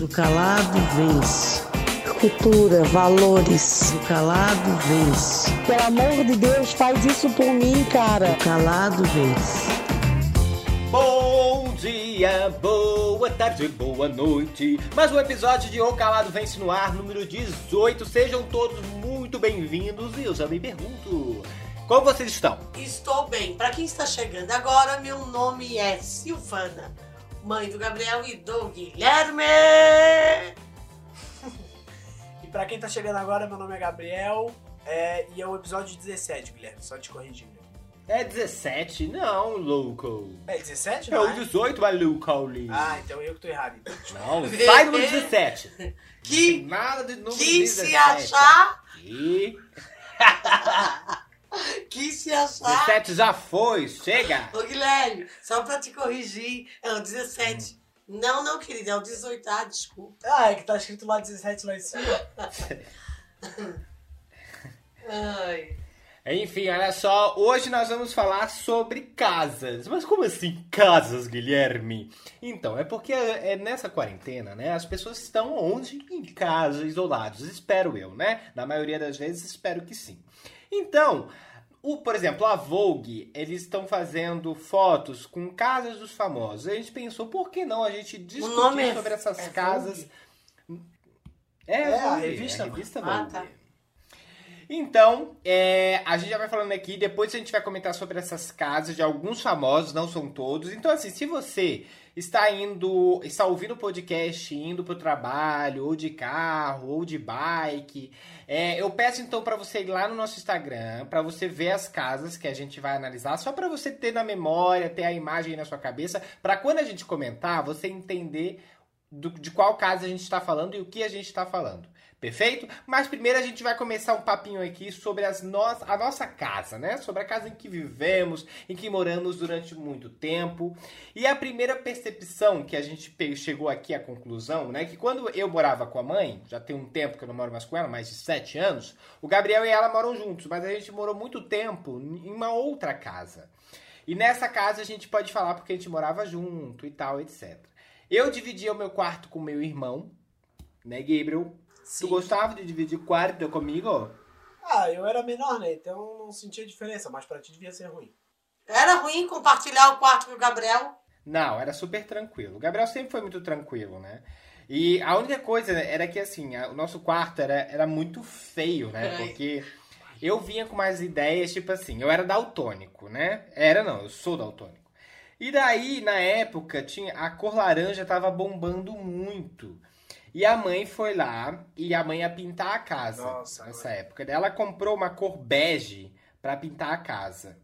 O calado vence. Cultura, valores. O calado vence. Pelo amor de Deus, faz isso por mim, cara. O calado vence. Bom dia, boa tarde, boa noite. Mais um episódio de O Calado Vence no Ar, número 18. Sejam todos muito bem-vindos e eu já me pergunto, como vocês estão? Estou bem. Para quem está chegando agora, meu nome é Silvana, mãe do Gabriel e do Guilherme. E pra quem tá chegando agora, meu nome é Gabriel é, e é o episódio 17, Guilherme, só te corrigindo. É 17? Não, louco. É 17, É não o 18, maluco, Lee. Ah, então eu que tô errado. Então. Não, sai no 17. Que, Nada de número que 17. se achar, E que se achar. 17 já foi, chega. Ô Guilherme, só pra te corrigir, é o 17. Não, não, querida, é o 18, ah, desculpa. Ah, é que tá escrito lá 17 lá em cima. Ai. Enfim, olha só, hoje nós vamos falar sobre casas. Mas como assim casas, Guilherme? Então, é porque é nessa quarentena, né? As pessoas estão onde? Em casa, isolados. Espero eu, né? Na maioria das vezes, espero que sim. Então, o, por exemplo, a Vogue, eles estão fazendo fotos com casas dos famosos. A gente pensou, por que não a gente discutir é- sobre essas é casas? Vogue? É, É, a revista, a revista Ah, Vogue. tá. Então, é, a gente já vai falando aqui, depois a gente vai comentar sobre essas casas de alguns famosos, não são todos. Então, assim, se você está indo, está ouvindo o podcast, indo pro trabalho, ou de carro, ou de bike, é, eu peço então para você ir lá no nosso Instagram, para você ver as casas que a gente vai analisar, só para você ter na memória, ter a imagem na sua cabeça, para quando a gente comentar, você entender do- de qual casa a gente está falando e o que a gente está falando. Perfeito? Mas primeiro a gente vai começar um papinho aqui sobre as no a nossa casa, né? Sobre a casa em que vivemos, em que moramos durante muito tempo. E a primeira percepção que a gente chegou aqui à conclusão, né? Que quando eu morava com a mãe, já tem um tempo que eu não moro mais com ela, mais de sete anos, o Gabriel e ela moram juntos, mas a gente morou muito tempo em uma outra casa. E nessa casa a gente pode falar porque a gente morava junto e tal, etc. Eu dividia o meu quarto com meu irmão, né, Gabriel? Sim. Tu gostava de dividir quarto comigo? Ah, eu era menor, né? Então não sentia diferença, mas pra ti devia ser ruim. Era ruim compartilhar o quarto com o Gabriel? Não, era super tranquilo. O Gabriel sempre foi muito tranquilo, né? E a única coisa era que, assim, a- o nosso quarto era, era muito feio, né? Ai. Porque eu vinha com umas ideias, tipo assim, eu era daltônico, né? Era não, eu sou daltônico. E daí, na época, tinha a cor laranja tava bombando muito. E a mãe foi lá e a mãe ia pintar a casa Nossa, nessa época. Daí ela comprou uma cor bege pra pintar a casa.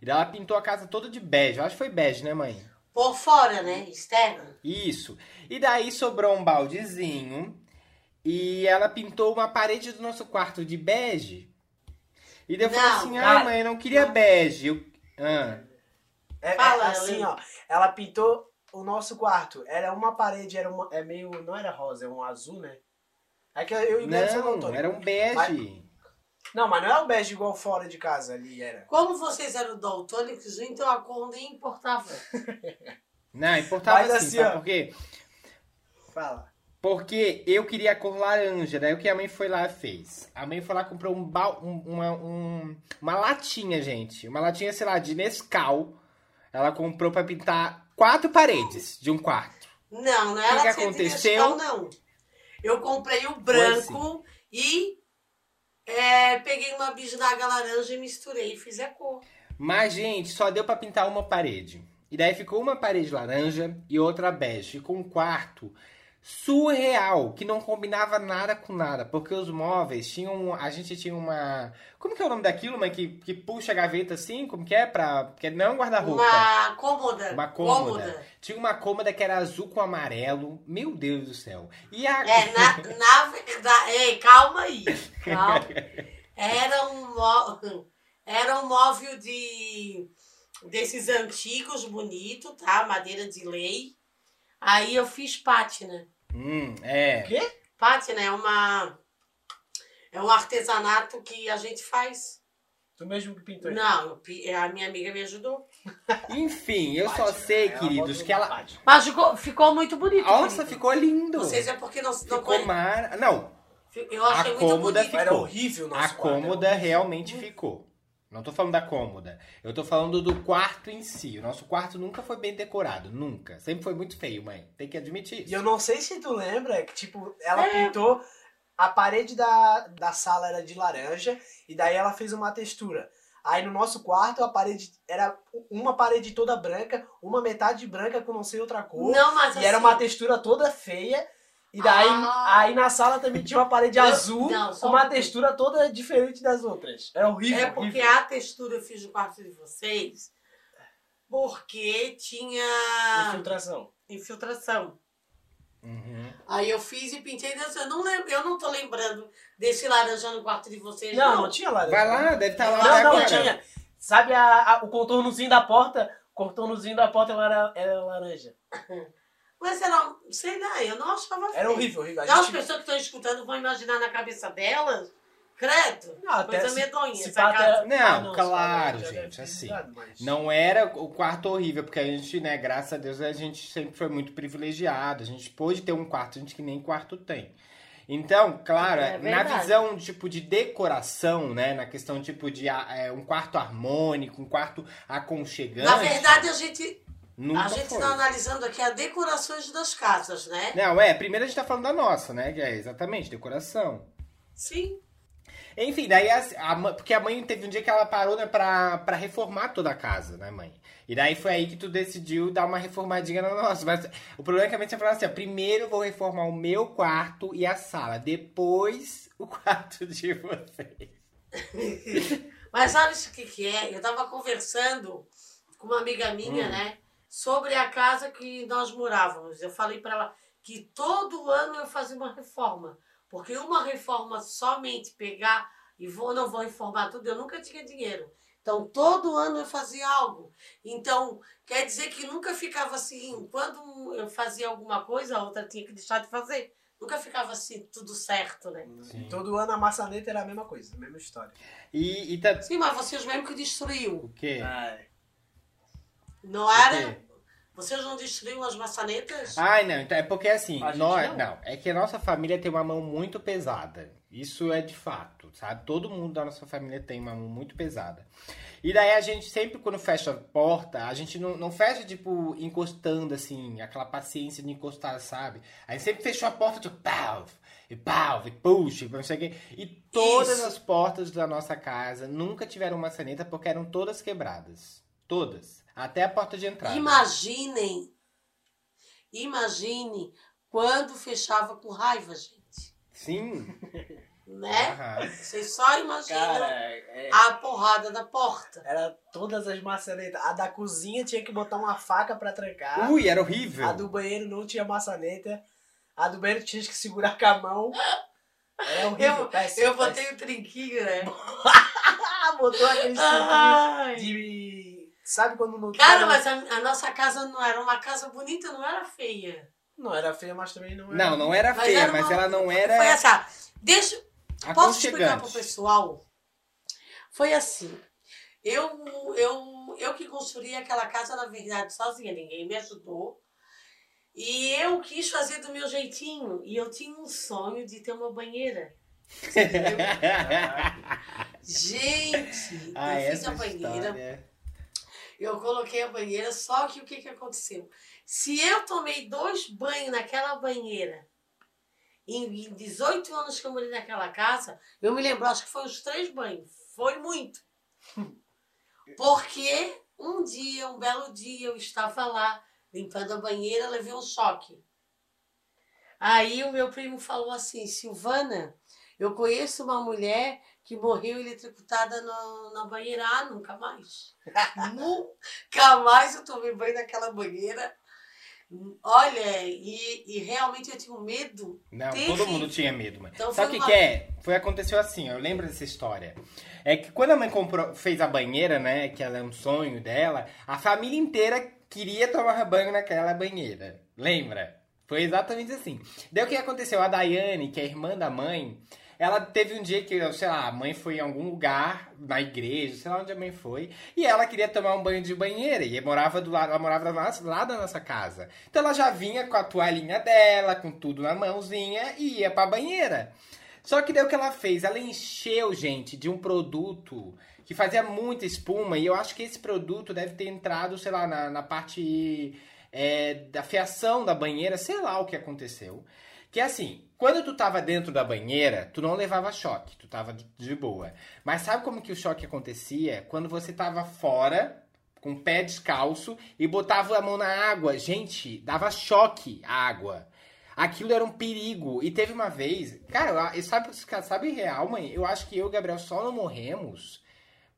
E daí ela pintou a casa toda de bege. Eu acho que foi bege, né, mãe? Por fora, né? Externo. Isso. E daí sobrou um baldezinho e ela pintou uma parede do nosso quarto de bege. E daí eu falei Não, assim: cara. ah, mãe, eu não queria bege. Eu... Ah. É, é Fala, assim, ó. Ela pintou o nosso quarto. Era uma parede, era uma, é meio. Não era rosa, é um azul, né? É que eu e Não, daltônicos. era um bege. Não, mas não é um bege igual fora de casa ali, era. Como vocês eram daltônicos, então a cor nem importava. Não, importava Mas assim, assim, sabe ó. por quê? Fala. Porque eu queria a cor laranja, daí o que a mãe foi lá e fez? A mãe foi lá e comprou um, bal- um- uma, um- uma latinha, gente. Uma latinha, sei lá, de Nescau. Ela comprou pra pintar quatro paredes de um quarto. Não, não que era que assim de aconteceu? Não. Eu comprei o branco e é, peguei uma bisnaga laranja e misturei e fiz a cor. Mas, gente, só deu pra pintar uma parede. E daí ficou uma parede laranja e outra bege. Ficou um quarto surreal, que não combinava nada com nada. Porque os móveis tinham. A gente tinha uma. Como que é o nome daquilo, mãe? Que, que puxa a gaveta assim? Como que é? Pra, porque não é um guarda-roupa. Uma cômoda. Uma cômoda. Tinha uma cômoda que era azul com amarelo. Meu Deus do céu. E a. É, na, na verdade. Ei, calma aí. Calma. Era um, mó- era um móvel de desses antigos, bonito, tá? Madeira de lei. Aí eu fiz pátina. Hum, é. quê? Pátina é uma. É um artesanato que a gente faz. Tu mesmo que pintou. Não, eu pi- a minha amiga me ajudou. Enfim, eu só Pátio, sei, né? queridos, que ela. pátio. Mas ficou, ficou muito bonito. Nossa, querido. ficou lindo. Não sei se é porque não, não Ficou conhe- mar... Não, Eu achei A muito cômoda bonito. ficou. Era horrível o nosso a cômoda realmente ficou. Não tô falando da cômoda. Eu tô falando do quarto em si. O nosso quarto nunca foi bem decorado. Nunca. Sempre foi muito feio, mãe. Tem que admitir E isso. eu não sei se tu lembra que, tipo, ela É. pintou. A parede da, da sala era de laranja e daí ela fez uma textura. Aí no nosso quarto a parede era uma parede toda branca, uma metade branca com não sei outra cor. Não, mas e assim, era uma textura toda feia. E daí Ah. aí na sala também tinha uma parede Eu- azul não, com um uma textura toda diferente das outras. Era horrível. É porque horrível. a textura eu fiz no quarto de vocês porque tinha Infiltração. infiltração. Uhum. Aí eu fiz e pintei. Eu não lembro, eu não tô lembrando desse laranja no quarto de vocês. Não, Não, não tinha laranja. Vai lá, deve estar lá Não, não, agora. tinha. Sabe a, a- o contornozinho da porta? O contornozinho da porta era, era laranja. Mas era, sei lá, eu não achava Era feio. horrível, horrível. A Então as gente- pessoas que estão escutando vão imaginar na cabeça delas, credo, Não, até coisa medonha. se até- Não, Ah, claro, pá, já gente, assim. mas- Não era o quarto horrível, porque a gente, né, graças a Deus, a gente sempre foi muito privilegiado. A gente pôde ter um quarto, a gente que nem quarto tem. Então, claro, É na verdade. visão tipo de decoração, né, na questão tipo de ah, é, um quarto harmônico, um quarto aconchegante. Na verdade, a gente nunca a gente foi. está analisando aqui as decorações das casas, né? Não, é, primeiro a gente tá falando da nossa, né, que é exatamente decoração. Sim. Enfim, daí a, a porque a mãe teve um dia que ela parou, né, pra, pra reformar toda a casa, né, mãe? E daí foi aí que tu decidiu dar uma reformadinha na nossa. Mas o problema é que a mãe tinha falado assim, ó, primeiro eu vou reformar o meu quarto e a sala, depois o quarto de vocês. Mas sabe isso o que, que é? Eu estava conversando com uma amiga minha, Hum. né? Sobre a casa que nós morávamos. Eu falei para ela que todo ano eu fazia uma reforma. Porque uma reforma somente pegar e vou, não vou reformar tudo, eu nunca tinha dinheiro. Então, todo ano eu fazia algo. Então, quer dizer que nunca ficava assim, quando eu fazia alguma coisa, a outra tinha que deixar de fazer. Nunca ficava assim, tudo certo, né? Sim. Todo ano a maçaneta era a mesma coisa, a mesma história. E, e tá... Sim, mas vocês mesmo que destruíam. O quê? Ai. Não era? Vocês não destruíam as maçanetas? Ai, não, então é porque assim, A gente nós, não. não, é que a nossa família tem uma mão muito pesada. Isso é de fato, sabe? Todo mundo da nossa família tem uma mão muito pesada. E daí a gente sempre, quando fecha a porta, a gente não, não fecha, tipo, encostando, assim, aquela paciência de encostar, sabe? A gente sempre fechou a porta, tipo, pau, e pau, e puxa, e não sei o quê. E todas Isso. as portas da nossa casa nunca tiveram maçaneta porque eram todas quebradas. Todas. Até a porta de entrada. Imaginem, imagine quando fechava com raiva, gente. Sim. Né? Vocês só imaginam Cara, é- a porrada da porta. era todas as maçanetas. A da cozinha tinha que botar uma faca pra trancar. Ui, era horrível. A do banheiro não tinha maçaneta. A do banheiro tinha que segurar com a mão. Era horrível. Eu, péssimo, eu péssimo. botei o trinquinho, né? Botou aquele de... Sabe quando não... Cara, mas a, a nossa casa não era uma casa bonita, não era feia. Não era feia, mas também não era... Não, não era Mas feia, era mas uma- ela não Foi era assim, deixa, Posso explicar pro pessoal? Foi assim. Eu, eu, eu que construí aquela casa, na verdade, sozinha. Ninguém me ajudou. E eu quis fazer do meu jeitinho. E eu tinha um sonho de ter uma banheira. Gente, ah, eu fiz essa a banheira. história. Eu coloquei a banheira, só que o que, que aconteceu? Se eu tomei dois banhos naquela banheira, em em 18 anos que eu morei naquela casa, eu me lembro, acho que foi uns três banhos. Foi muito. Porque um dia, um belo dia, eu estava lá limpando a banheira, levei um choque. Aí o meu primo falou assim, Silvana, eu conheço uma mulher que morreu eletrocutada no- na banheira. Ah, nunca mais. nunca mais eu tomei banho naquela banheira. Olha, e, e realmente eu tinha um medo. Não, Terrível. todo mundo tinha medo, mãe. Então Sabe o que, uma- que é? Foi aconteceu assim, eu lembro dessa história. É que quando a mãe comprou, fez a banheira, né, que ela é um sonho dela, a família inteira queria tomar banho naquela banheira. Lembra? Foi exatamente assim. Daí o que aconteceu? A Daiane, que é irmã da mãe, ela teve um dia que, sei lá, a mãe foi em algum lugar, na igreja, sei lá onde a mãe foi, e ela queria tomar um banho de banheira, e morava do lado, ela morava lá, da nossa casa. Então ela já vinha com a toalhinha dela, com tudo na mãozinha, e ia pra banheira. Só que daí o que ela fez? Ela encheu, gente, de um produto que fazia muita espuma, e eu acho que esse produto deve ter entrado, sei lá, na, na parte é, da fiação da banheira, sei lá o que aconteceu. Que é assim, quando tu tava dentro da banheira, tu não levava choque, tu tava de- boa. Mas sabe como que o choque acontecia? Quando você tava fora, com o pé descalço, e botava a mão na água. Gente, dava choque a água. Aquilo era um perigo. E teve uma vez. Cara, sabe, sabe real, mãe? Eu acho que eu e o Gabriel só não morremos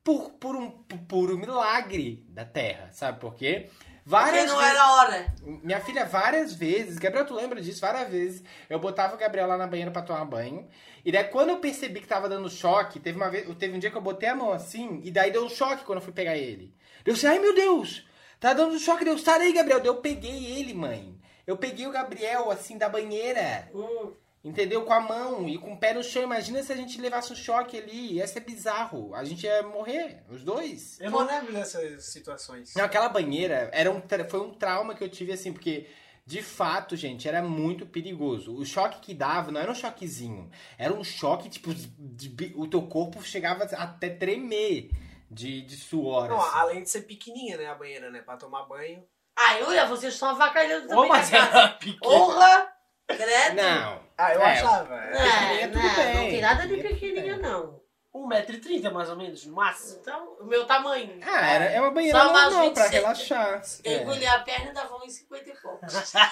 por, por um por puro milagre da Terra. Sabe por quê? Porque Várias não vezes- era hora. minha filha, várias vezes, Gabriel, tu lembra disso? Várias vezes, eu botava o Gabriel lá na banheira pra tomar banho. E daí, quando eu percebi que tava dando choque, teve uma vez, teve um dia que eu botei a mão assim, e daí deu um choque quando eu fui pegar ele. Eu disse, ai meu Deus, tá dando choque, Deus, sai daí, Gabriel. Daí eu peguei ele, mãe. Eu peguei o Gabriel, assim, da banheira, Hum. Entendeu? Com a mão e com o pé no chão. Imagina se a gente levasse um choque ali, ia ser bizarro. A gente ia morrer, os dois. Eu não lembro dessas situações. Não, aquela banheira era um, foi um trauma que eu tive, assim, porque de fato, gente, era muito perigoso. O choque que dava não era um choquezinho, era um choque, tipo, de- de- o teu corpo chegava até tremer de, de suor. Não, assim. além de ser pequenininha, né, a banheira, né, pra tomar banho. Ai, olha, vocês estão avacalhando Ô, também mas na casa. era pequena. Honra! Credo! Não. Ah, eu É, achava. É, pequenininha, tudo não, bem. não tem nada de Pequenininha, não. 1,30m mais ou menos, no máximo. Então, o meu tamanho. Ah, era, é uma banheira Só mais normal pra 26. relaxar. Eu É. engoli a perna e dava 1,50 e poucos.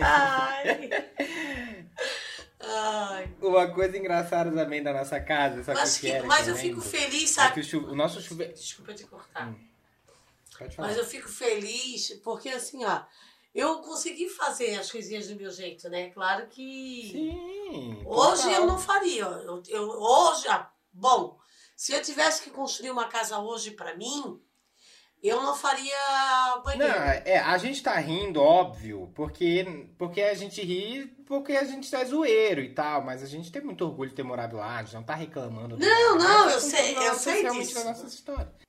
Ai. Ai. Uma coisa engraçada também da nossa casa, sabe o Mas, que, que- era? mas que eu fico lembro? feliz, É que sabe? o, chu- o nosso chuveiro. Desculpa te cortar. Pode falar. Mas eu fico feliz porque, assim, ó, eu consegui fazer as coisinhas do meu jeito, né? Claro que Sim. hoje total. eu não faria. Eu, eu, hoje, ah, bom, se eu tivesse que construir uma casa hoje pra mim, eu não faria Não, banheiro. é, a gente tá rindo, óbvio, porque, porque a gente ri, porque a gente é zoeiro e tal, mas a gente tem muito orgulho de ter morado lá, a gente não tá reclamando. Não, não, eu sei- eu sei disso.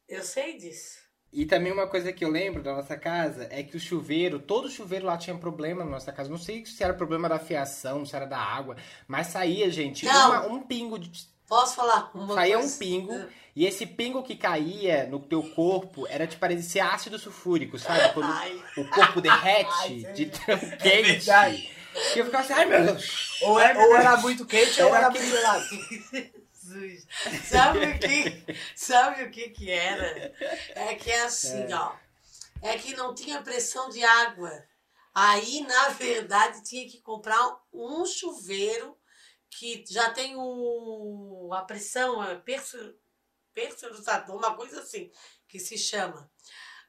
Eu sei disso. E também uma coisa que eu lembro da nossa casa é que o chuveiro, todo chuveiro lá tinha problema na nossa casa. Não sei se era problema da fiação, se era da água, mas saía, gente, uma- um pingo de. Posso falar uma saía coisa? um pingo, e esse pingo que caía no teu corpo era tipo parecia ácido sulfúrico, sabe? Quando Ai. o corpo derrete Ai, de é tão quente. verdade. Que eu ficava assim, ai meu Deus. Ou, é- ou era muito quente ou Era era aquele- muito gelado. Jesus. Sabe o que? Sabe o que que era? É que é assim, ó. É que não tinha pressão de água. Aí, na verdade, tinha que comprar um chuveiro que já tem o, a pressão, é perso- pressurizador, uma coisa assim, que se chama.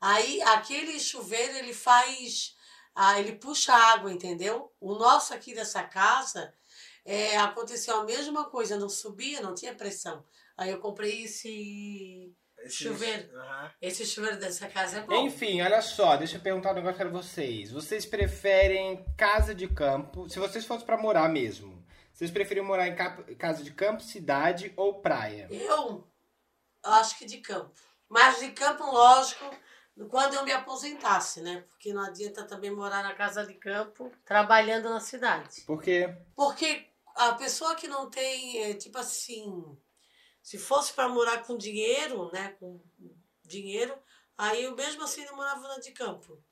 Aí, aquele chuveiro, ele faz... Ah, ele puxa água, entendeu? O nosso aqui dessa casa, é, aconteceu a mesma coisa, não subia, não tinha pressão. Aí eu comprei esse, Esse- Chuveiro. Aham. esse chuveiro dessa casa, é bom. Enfim, olha só, deixa eu perguntar um negócio pra vocês. Vocês preferem casa de campo? Se vocês fossem pra morar mesmo, vocês preferiam morar em casa de campo, cidade ou praia? Eu acho que de campo. Mas de campo, lógico, quando eu me aposentasse, né? Porque não adianta também morar na casa de campo trabalhando na cidade. Porque Porque a pessoa que não tem, é, tipo assim, se fosse para morar com dinheiro, né? Com dinheiro, aí eu mesmo assim não morava na de campo.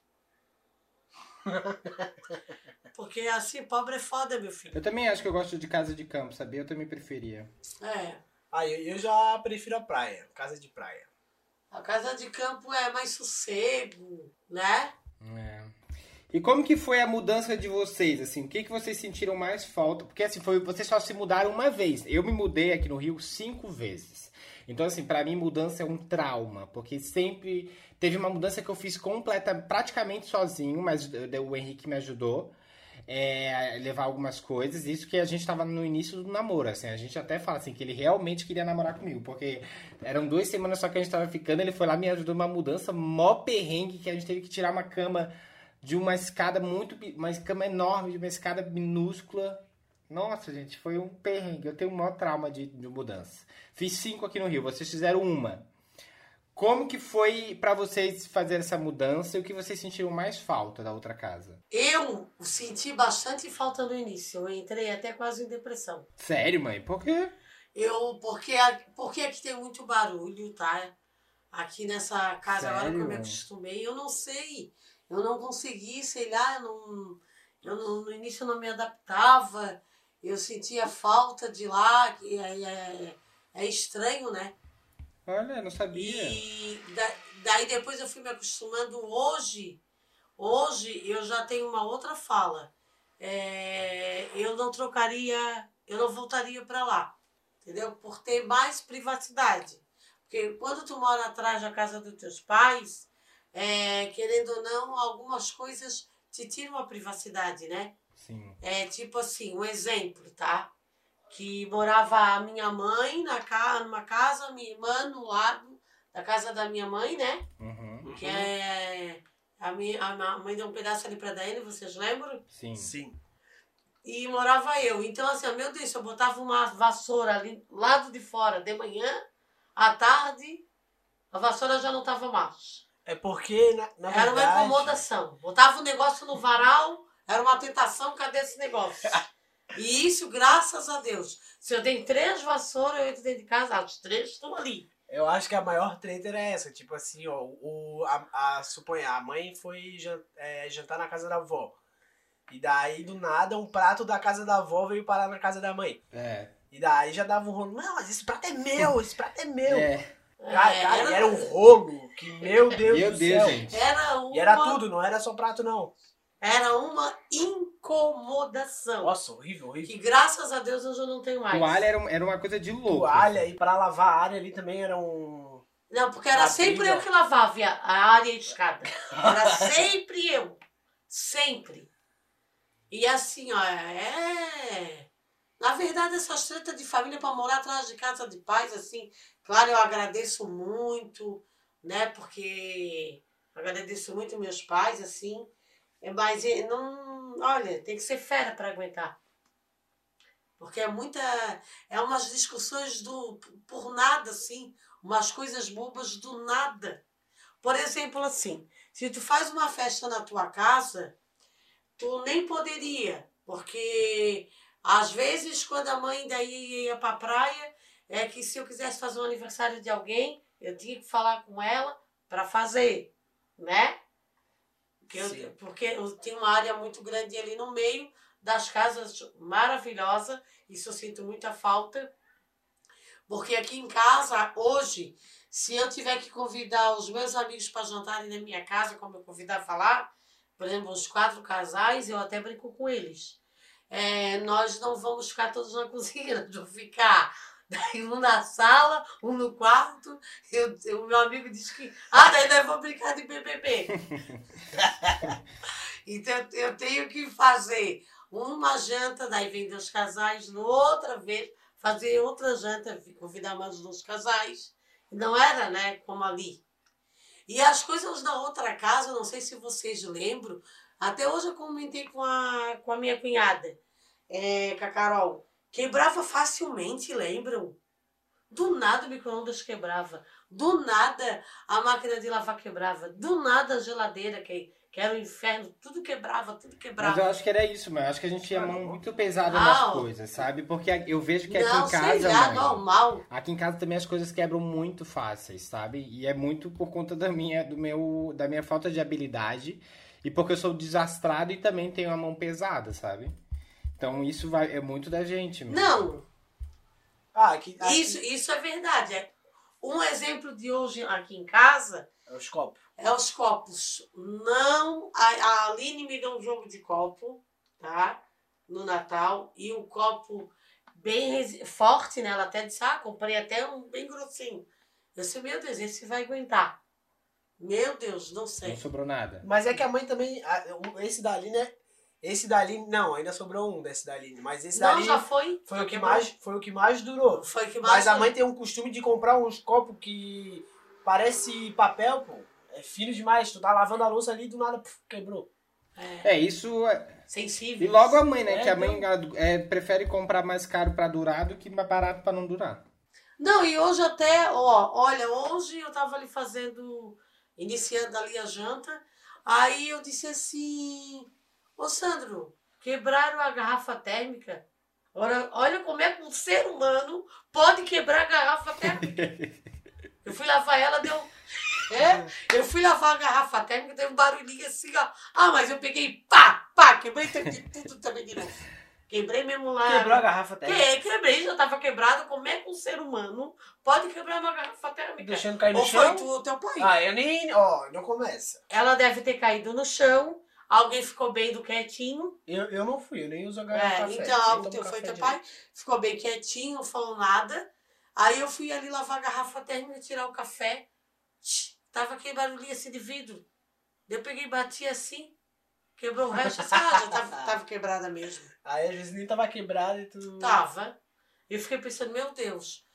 Porque assim, pobre é foda, meu filho. eu também acho que eu gosto de casa de campo, sabia? Eu também preferia. É. Ah, eu, eu já prefiro a praia, casa de praia. A casa de campo é mais sossego, né? É. E como que foi a mudança de vocês, assim? O que, que vocês sentiram mais falta? Porque, assim, foi, vocês só se mudaram uma vez. Eu me mudei aqui no Rio cinco vezes. Então, assim, pra mim, mudança é um trauma. Porque sempre... Teve uma mudança que eu fiz completa, praticamente sozinho, mas o Henrique me ajudou. é, a levar algumas coisas. Isso que a gente tava no início do namoro, assim. A gente até fala, assim, que ele realmente queria namorar comigo. Porque eram duas semanas só que a gente tava ficando. Ele foi lá me ajudou numa mudança mó perrengue, que a gente teve que tirar uma cama de uma escada muito. Uma cama enorme, de uma escada minúscula. Nossa, gente, foi um perrengue. Eu tenho um maior trauma de, de mudança. Fiz cinco aqui no Rio, vocês fizeram uma. Como que foi pra vocês fazer essa mudança e o que vocês sentiram mais falta da outra casa? Eu senti bastante falta no início. Eu entrei até quase em depressão. Sério, mãe? Por quê? Eu, porque, porque aqui tem muito barulho, tá? Aqui nessa casa, agora que eu me Sério? acostumei, eu não sei. Eu não consegui, sei lá, não, eu não- no início eu não me adaptava. Eu sentia falta de lá, que é, é, é estranho, né? Olha, não sabia. E da- daí depois eu fui me acostumando. Hoje, hoje eu já tenho uma outra fala. É, eu não trocaria, eu não voltaria para lá, entendeu? Por ter mais privacidade. Porque quando tu mora atrás da casa dos teus pais, é, querendo ou não, algumas coisas te tiram a privacidade, né? Sim. É tipo assim, um exemplo, tá? Que morava a minha mãe na ca... numa casa, minha irmã no lado da casa da minha mãe, né? Uhum. Que é. A, minha, a minha mãe deu um pedaço ali pra Daiane, vocês lembram? Sim. Sim. E morava eu. Então, assim, meu Deus, se eu botava uma vassoura ali do lado de fora de manhã, à tarde, a vassoura já não tava mais. É porque, na, na Era uma verdade... incomodação. Botava um negócio no varal, era uma tentação, cadê esse negócio? E isso, graças a Deus. Se eu tenho três vassouras, eu entro dentro de casa, as três estão ali. Eu acho que a maior treta era essa, tipo assim, ó, o, a, a, suponha, a mãe foi é, jantar na casa da avó. E daí, do nada, um prato da casa da avó veio parar na casa da mãe. É. E daí já dava um rolo, não, mas esse prato é meu, esse prato é meu. É. Cara, É, cara, era, e era um rolo que, meu Deus Meu do Deus, céu. gente. era uma, E era tudo, não era só prato, não. Era uma incomodação. Nossa, horrível, horrível. Que graças a Deus hoje eu não tenho mais. Toalha era, um- era uma coisa de louco. Toalha assim. e pra lavar a área ali também era um... Não, porque era sempre eu que lavava a área e a escada. Era sempre eu. Sempre. E assim, ó, é. Na verdade, essas tretas de família para morar atrás de casa de pais, assim, claro, eu agradeço muito, né? Porque agradeço muito meus pais, assim. é, Mas eh, não. Olha, tem que ser fera para aguentar. Porque é muita. É umas discussões do, por nada, assim umas coisas bobas do nada. Por exemplo, assim, se tu faz uma festa na tua casa, tu nem poderia, porque às vezes quando a mãe daí ia pra praia, é que se eu quisesse fazer um aniversário de alguém, eu tinha que falar com ela para fazer, né? Porque eu, porque eu tenho uma área muito grande ali no meio das casas maravilhosa, isso eu sinto muita falta. Porque aqui em casa, hoje, se eu tiver que convidar os meus amigos para jantarem na minha casa, como eu convidar a falar, por exemplo, os quatro casais, eu até brinco com eles. É, nós não vamos ficar todos na cozinha, vamos ficar daí um na sala, um no quarto. Eu, eu- o meu amigo disse que. Ah, daí nós vamos brincar de BBB. então eu tenho que fazer uma janta, daí vem dois casais, no outra vez fazer outra janta, convidar mais dois casais. Não era, né, como ali. E as coisas da outra casa, não sei se vocês lembram, até hoje eu comentei com a, com a minha cunhada, é, com a Carol, quebrava facilmente, lembram? Do nada o micro-ondas quebrava, do nada a máquina de lavar quebrava, do nada a geladeira, que, que era o inferno, tudo quebrava, tudo quebrava. Mas eu acho que era isso, mas eu acho que a gente tinha mão muito pesada nas coisas, sabe? Porque eu vejo que aqui não, em casa, sei lá, mãe, normal. aqui em casa também as coisas quebram muito fáceis, sabe? E é muito por conta da minha, do meu, da minha falta de habilidade e porque eu sou desastrado e também tenho a mão pesada, sabe? Então isso vai, é muito da gente, mesmo. Não, Ah, aqui, aqui Isso, isso é verdade. É. Um exemplo de hoje aqui em casa é os copos. é os copos. Não. A, a Aline me deu um jogo de copo, tá? No Natal. E um copo bem resi- forte, né? Ela até disse: Ah, comprei até um bem grossinho. Eu disse: Meu Deus, esse vai aguentar. Meu Deus, não sei. Não sobrou nada. Mas é que a mãe também. o- Esse da Aline é. Esse da Aline. Não, ainda sobrou um desse da Aline. Mas esse da Não, Aline já foi. foi, o que mais, foi o que mais durou. Foi o que mais. Mas a mãe tem um costume de comprar uns copos que parece papel, pô. É fino demais. Tu tá lavando a louça ali e do nada puf, quebrou. É, isso é- sensíveis. E logo a mãe, né? É, que a mãe é, prefere comprar mais caro pra durar do que mais barato pra não durar. Não, e hoje até, ó, olha, hoje eu tava ali fazendo, iniciando ali a janta, aí eu disse assim, ô Sandro, quebraram a garrafa térmica. Olha, olha como é que um ser humano pode quebrar a garrafa térmica. Eu fui lavar ela, deu. É, eu fui lavar a garrafa térmica, deu um barulhinho assim, ó. Ah, mas eu peguei, pá, pá, quebrei tudo também de novo. Quebrei mesmo lá. Quebrou a garrafa térmica. Que, quebrei, já tava quebrado. Como é que um ser humano pode quebrar uma garrafa térmica? Deixando cair no Ou chão. foi tu ou teu pai? Ah, eu nem. Ó, não começa. Ela deve ter caído no chão, alguém ficou bem do quietinho. Eu, eu não fui, eu nem uso a garrafa É, café. então, tomo teu, foi teu pai, ficou bem quietinho, não falou nada. Aí eu fui ali lavar a garrafa térmica, tirar o café. Tava aquele barulhinho assim de vidro. Eu peguei e bati assim, quebrou o resto. assim, Ah, já tava, tava quebrada mesmo. Aí às vezes nem tava quebrado e tu. Tava. Eu fiquei pensando, meu Deus,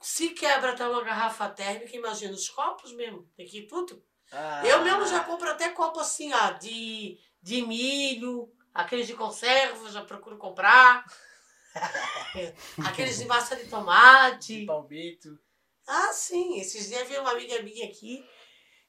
se quebra até uma garrafa térmica, imagina os copos mesmo, tem que ir tudo. Ah. Eu mesmo já compro até copo assim, ó, de, de milho, aqueles de conserva, já procuro comprar. aqueles de massa de tomate. Palmito. Ah, sim, esses dias veio uma amiga minha aqui.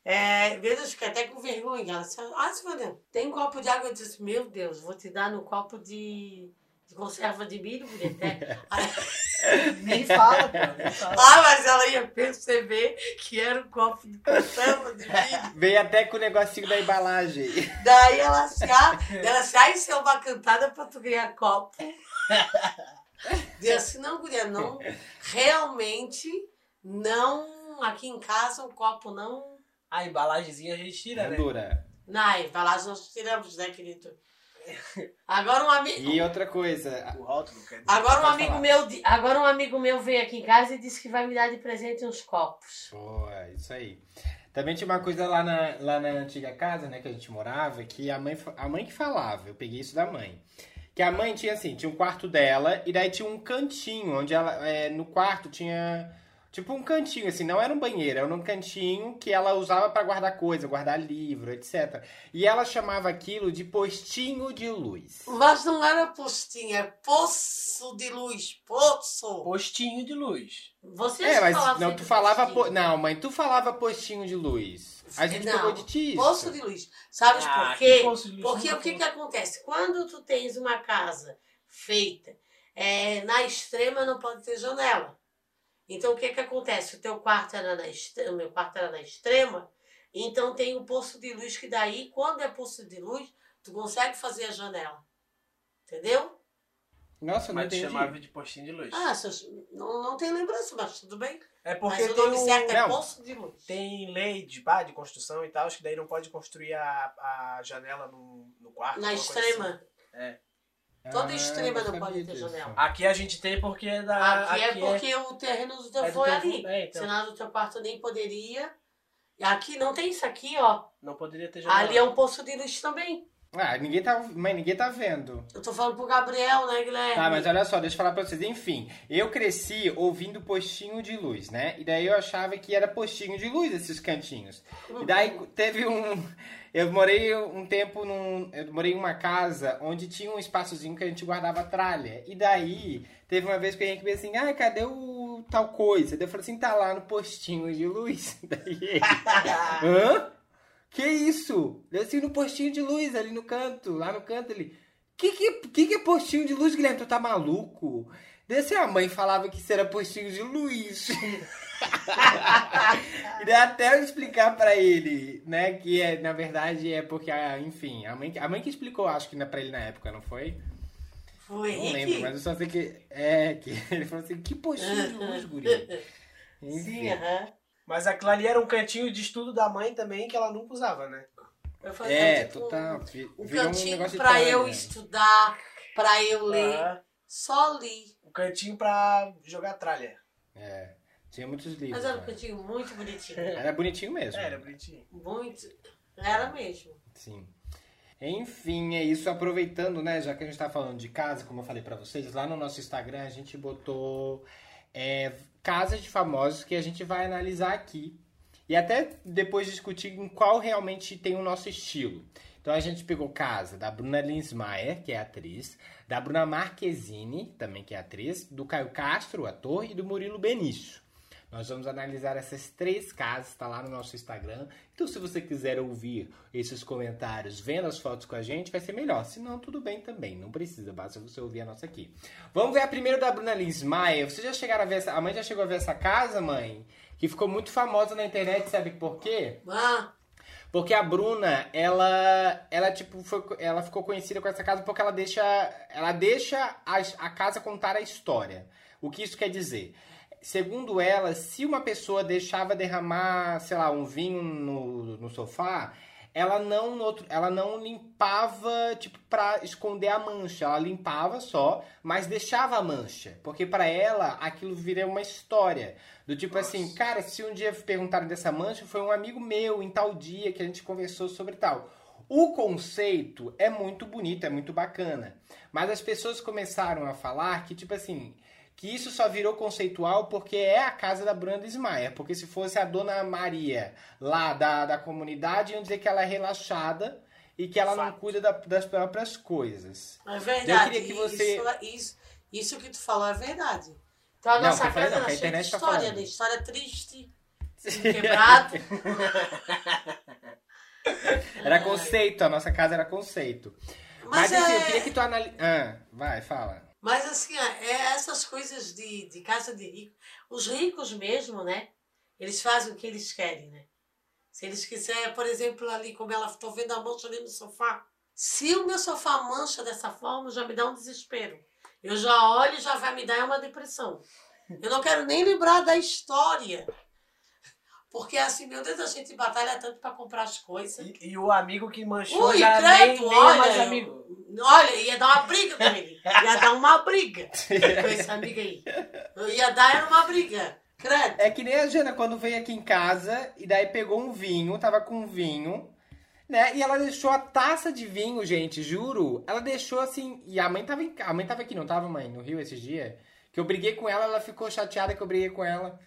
É, mesmo eu fiquei até com vergonha. Ela disse, ah, Silvana, tem um copo de água? Eu disse, meu Deus, vou te dar no copo de, de conserva de milho, mulher. até. Aí- Nem fala, pô, nem fala. Ah, mas ela ia perceber que era um copo de conserva de milho. Veio até com o negocinho da embalagem. Daí ela se, ah, ela se, ah, isso é uma cantada pra tu ganhar copo. Diz assim, não, guria, não, realmente, não, aqui em casa o copo não, A embalagemzinha a gente tira, né? Dura. não, embalagem nós tiramos, né, querido? Agora um amigo, E outra coisa, O rótulo, quer dizer. agora um amigo falar. meu, agora um amigo meu veio aqui em casa e disse que vai me dar de presente uns copos. Pô, é isso aí. Também tinha uma coisa lá na, lá na antiga casa, né, que a gente morava, que a mãe, a mãe que falava, eu peguei isso da mãe. Que a mãe tinha assim, tinha um quarto dela, e daí tinha um cantinho, onde ela, é, no quarto tinha, tipo um cantinho, assim, não era um banheiro, era um cantinho que ela usava pra guardar coisa, guardar livro, etc. E ela chamava aquilo de postinho de luz. Mas não era postinho, é poço de luz, poço. Postinho de luz. Você É, mas falava não, tu falava. Po... Não, mãe, tu falava postinho de luz. A gente Não, pegou de ti. isso. Poço de luz. Sabes Ah, por quê? que poço de luz? Porque o que, que acontece? Quando tu tens uma casa feita é, na extrema, não pode ter janela. Então, o que, que acontece? O teu quarto era na extrema, o meu quarto era na extrema, então tem o poço de luz que daí, quando é poço de luz, tu consegue fazer a janela. Entendeu? Nossa, eu não Mas tu entendi. chamava de postinho de luz. Ah, seus- não, não tem lembrança, mas tudo bem. é Mas porque o tem, nome um- certo é Não. poço de luz. tem lei de, pá, de construção e tal, acho que daí não pode construir a, a janela no, no quarto. Na extrema. assim. É. Toda Ah, extrema não pode ter janela. Aqui a gente tem porque é da. Aqui, é porque o terreno do teu é foi ali. é, então. Senão do teu quarto nem poderia. E aqui não tem isso aqui, ó. Não poderia ter janela. Ali é um poço de luz também. Ah, ninguém tá. Mas ninguém tá vendo. Eu tô falando pro Gabriel, né, Guilherme? Tá, mas olha só, deixa eu falar pra vocês. Enfim, eu cresci ouvindo postinho de luz, né? E daí eu achava que era postinho de luz esses cantinhos. E daí teve um. Eu morei um tempo num. Eu morei em uma casa onde tinha um espaçozinho que a gente guardava tralha. E daí teve uma vez que a gente veio assim, ah, cadê o tal coisa? Daí eu falei assim, tá lá no postinho de luz. Daí. Hã? Que isso? Assim no postinho de luz ali no canto, lá no canto ali. Que que, que que é postinho de luz, Guilherme? Tu tá maluco? Desse a mãe falava que isso era postinho de luz. daí até eu explicar pra ele, né, que é, na verdade é porque, enfim, a mãe, a mãe que explicou, acho que pra ele na época, não foi? Foi Não Henrique. lembro, mas eu só sei que, é, que ele falou assim, que postinho de luz, guri? Sim, aham. Mas aquilo ali era um cantinho de estudo da mãe também que ela nunca usava, né? Eu falei, É, tipo, total. vi- Um um cantinho de pra eu tralha. estudar, pra eu ler. Ah, Só li. um cantinho pra jogar tralha. É, tinha muitos livros. Mas era um né? cantinho muito bonitinho. Era bonitinho mesmo. É, era bonitinho. Muito. Era mesmo. Sim. Enfim, é isso. Aproveitando, né, já que a gente tá falando de casa, como eu falei pra vocês, lá no nosso Instagram a gente botou é, casas de famosos que a gente vai analisar aqui. E até depois discutir em qual realmente tem o nosso estilo. Então a gente pegou casa da Bruna Linsmaier, que é atriz, da Bruna Marquezine, também que é atriz, do Caio Castro, ator, e do Murilo Benício. Nós vamos analisar essas três casas, tá lá no nosso Instagram. Então, se você quiser ouvir esses comentários vendo as fotos com a gente, vai ser melhor. Se não, tudo bem também. Não precisa, basta você ouvir a nossa aqui. Vamos ver a primeira da Bruna Linsmaier. Vocês já chegaram a ver essa... A mãe já chegou a ver essa casa, mãe? Que ficou muito famosa na internet, sabe por quê? Ah, Porque a Bruna, ela, ela tipo, foi, ela ficou conhecida com essa casa porque ela deixa, ela deixa a, a casa contar a história. O que isso quer dizer? Segundo ela, se uma pessoa deixava derramar, sei lá, um vinho no, no sofá, ela não, outro- ela não limpava, tipo, pra esconder a mancha. Ela limpava só, mas deixava a mancha. Porque pra ela, aquilo vira uma história. Do tipo assim, cara, se um dia perguntaram dessa mancha, foi um amigo meu em tal dia que a gente conversou sobre tal. O conceito é muito bonito, é muito bacana. Mas as pessoas começaram a falar que, tipo assim, que isso só virou conceitual porque é a casa da Bruna Ismaia. Porque se fosse a dona Maria lá da, da comunidade, iam dizer que ela é relaxada e que ela não Fato. cuida da- das próprias coisas. é verdade. Eu queria que você- Isso, isso, isso que tu falou é verdade. Então a Não, nossa casa não, a cheia de tá história, né? História triste, quebrado. Era conceito, a nossa casa era conceito. Mas, Mas, enfim, é... eu queria que tu analise. Ah, vai, fala. Mas assim, ó, é essas coisas de, de casa de rico. Os ricos mesmo, né? Eles fazem o que eles querem, né? Se eles quiserem, por exemplo, ali, como ela estou vendo a mancha ali no sofá. Se o meu sofá mancha dessa forma, já me dá um desespero. Eu já olho e já vai me dar uma depressão. Eu não quero nem lembrar da história. Porque assim, meu Deus, a gente batalha tanto para comprar as coisas. E, e o amigo que manchou Ui, já credo, nem, nem olha, é mais amigo. Olha, ia dar uma briga com ele. Ia dar uma briga com esse amigo aí. Eu ia dar era uma briga. Credo. É que nem a Jana quando veio aqui em casa e daí pegou um vinho, tava com um vinho, né? E ela deixou a taça de vinho, gente, juro. Ela deixou assim. E a mãe tava em, a mãe tava aqui, não tava, mãe, no Rio esses dias? Que eu briguei com ela, ela ficou chateada que eu briguei com ela.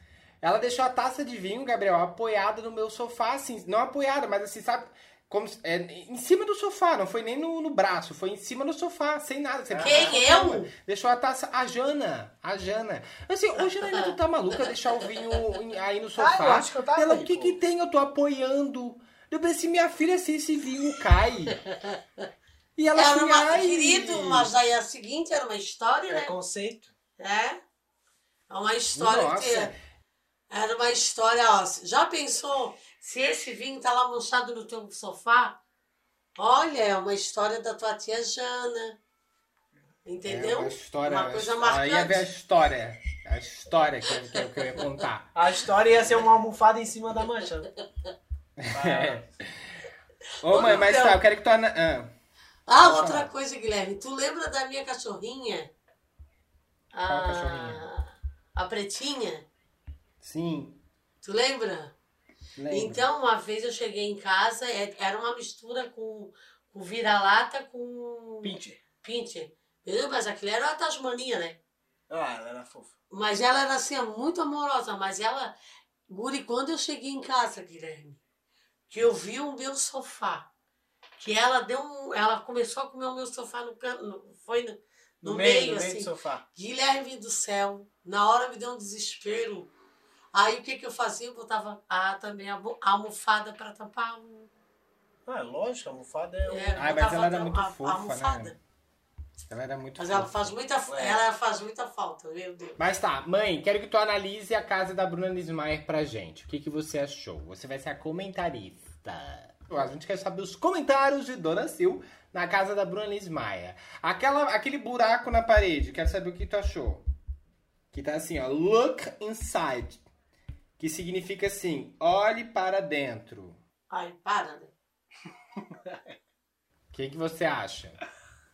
Ela deixou a taça de vinho, Gabriel, apoiada no meu sofá, assim, não apoiada, mas assim, sabe? Como, se- é, em cima do sofá, não foi nem no, no braço, foi em cima do sofá, sem nada. Você Quem, eu? Deixou a taça. A Jana. A Jana. Assim, ô Jana, tu tá maluca deixar o vinho em- aí no sofá? Ah, eu acho que eu tava Ela, o que que tem? Eu tô apoiando. Eu pensei, minha filha, se esse vinho cai. E ela Era assim, uma, ai. querido, mas aí a seguinte era uma história, É né? conceito. É. É uma história Nossa. que era uma história, ó. Já pensou se esse vinho tá lá manchado no teu sofá? Olha, é uma história da tua tia Jana. Entendeu? É uma história. Uma coisa Ela ia ver a marcante. história. A história que eu, que eu- que eu ia contar. A história ia ser uma almofada em cima da mancha. Ô, mãe, mas Então. tá, eu quero que tu. ana- Ah. Ah, outra falar. coisa, Guilherme. Tu lembra da minha cachorrinha? Qual a... cachorrinha? A pretinha? Sim. Tu lembra? Lembro. Então, uma vez eu cheguei em casa, é- era uma mistura com, com vira-lata com Pincher. pincher. Entendeu? Mas aquilo era uma tasmania, né? Ah, ela era fofa. Mas ela era assim, muito amorosa. Mas ela, Guri, quando eu cheguei em casa, Guilherme, que eu vi o meu sofá, que ela deu um. Ela começou a comer o meu sofá no canto. Foi no, No, no meio, meio, no meio assim. do sofá. Guilherme do céu, na hora me deu um desespero. Aí o que, que eu fazia? Eu botava ah, também a almo- a almofada para tampar o. Ah, lógico, a almofada é... É, Ai, mas ela era a- muito a- a fofa, almofada. né? Ela era muito Mas ela fofa. faz muita, É. ela faz muita falta, meu Deus. Mas tá, mãe, quero que tu analise a casa da Bruna Lismayer pra gente. O que, que você achou? Você vai ser a comentarista. A gente quer saber os comentários de Dona Sil na casa da Bruna Lismayer. Aquela, aquele buraco na parede, quero saber o que tu achou. Que tá assim, ó, look inside. Que significa assim, olhe para dentro. Ai, para, né? O que, que você acha?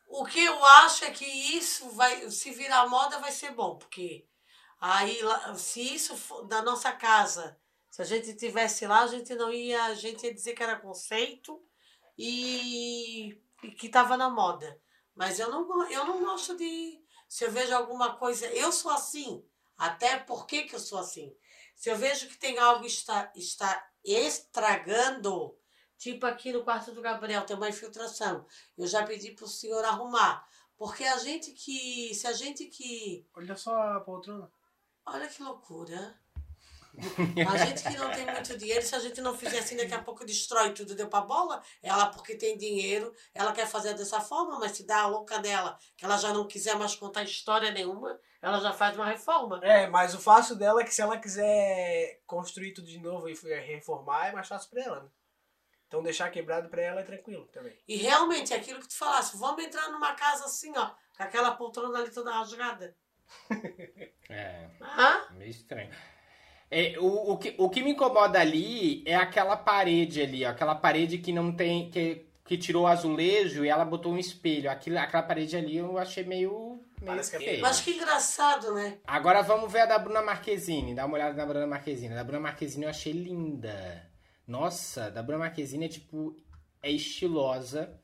O que eu acho é que isso vai, se virar moda, vai ser bom, porque aí, se isso for da nossa casa, se a gente tivesse lá, a gente não ia, a gente ia dizer que era conceito e, e que estava na moda. Mas eu não, eu não gosto de, se eu vejo alguma coisa, eu sou assim, até por que que eu sou assim? Se eu vejo que tem algo está, está estragando, Tipo aqui no quarto do Gabriel tem uma infiltração. Eu já pedi pro senhor arrumar. Porque a gente que. Se a gente que. Olha só a poltrona. Olha que loucura. A gente que não tem muito dinheiro, se a gente não fizer assim, daqui a pouco destrói tudo, deu pra bola. Ela, porque tem dinheiro, ela quer fazer dessa forma, mas se dá a louca dela, que ela já não quiser mais contar história nenhuma, ela já faz uma reforma. É, mas o fácil dela é que se ela quiser construir tudo de novo e reformar, é mais fácil pra ela, né? Então deixar quebrado pra ela é tranquilo também. E realmente, é aquilo que tu falasse, vamos entrar numa casa assim, ó, com aquela poltrona ali toda rasgada. É, Hã? meio estranho. É, o, o, que, o que me incomoda ali é aquela parede ali, ó, aquela parede que não tem. que, que tirou o azulejo e ela botou um espelho. Aquilo, aquela parede ali eu achei meio. meio Parece que é feio. Mas que engraçado, né? Agora vamos ver a da Bruna Marquezine. Dá uma olhada na Bruna Marquezine. A da Bruna Marquezine eu achei linda. Nossa, a da Bruna Marquezine é tipo. É estilosa.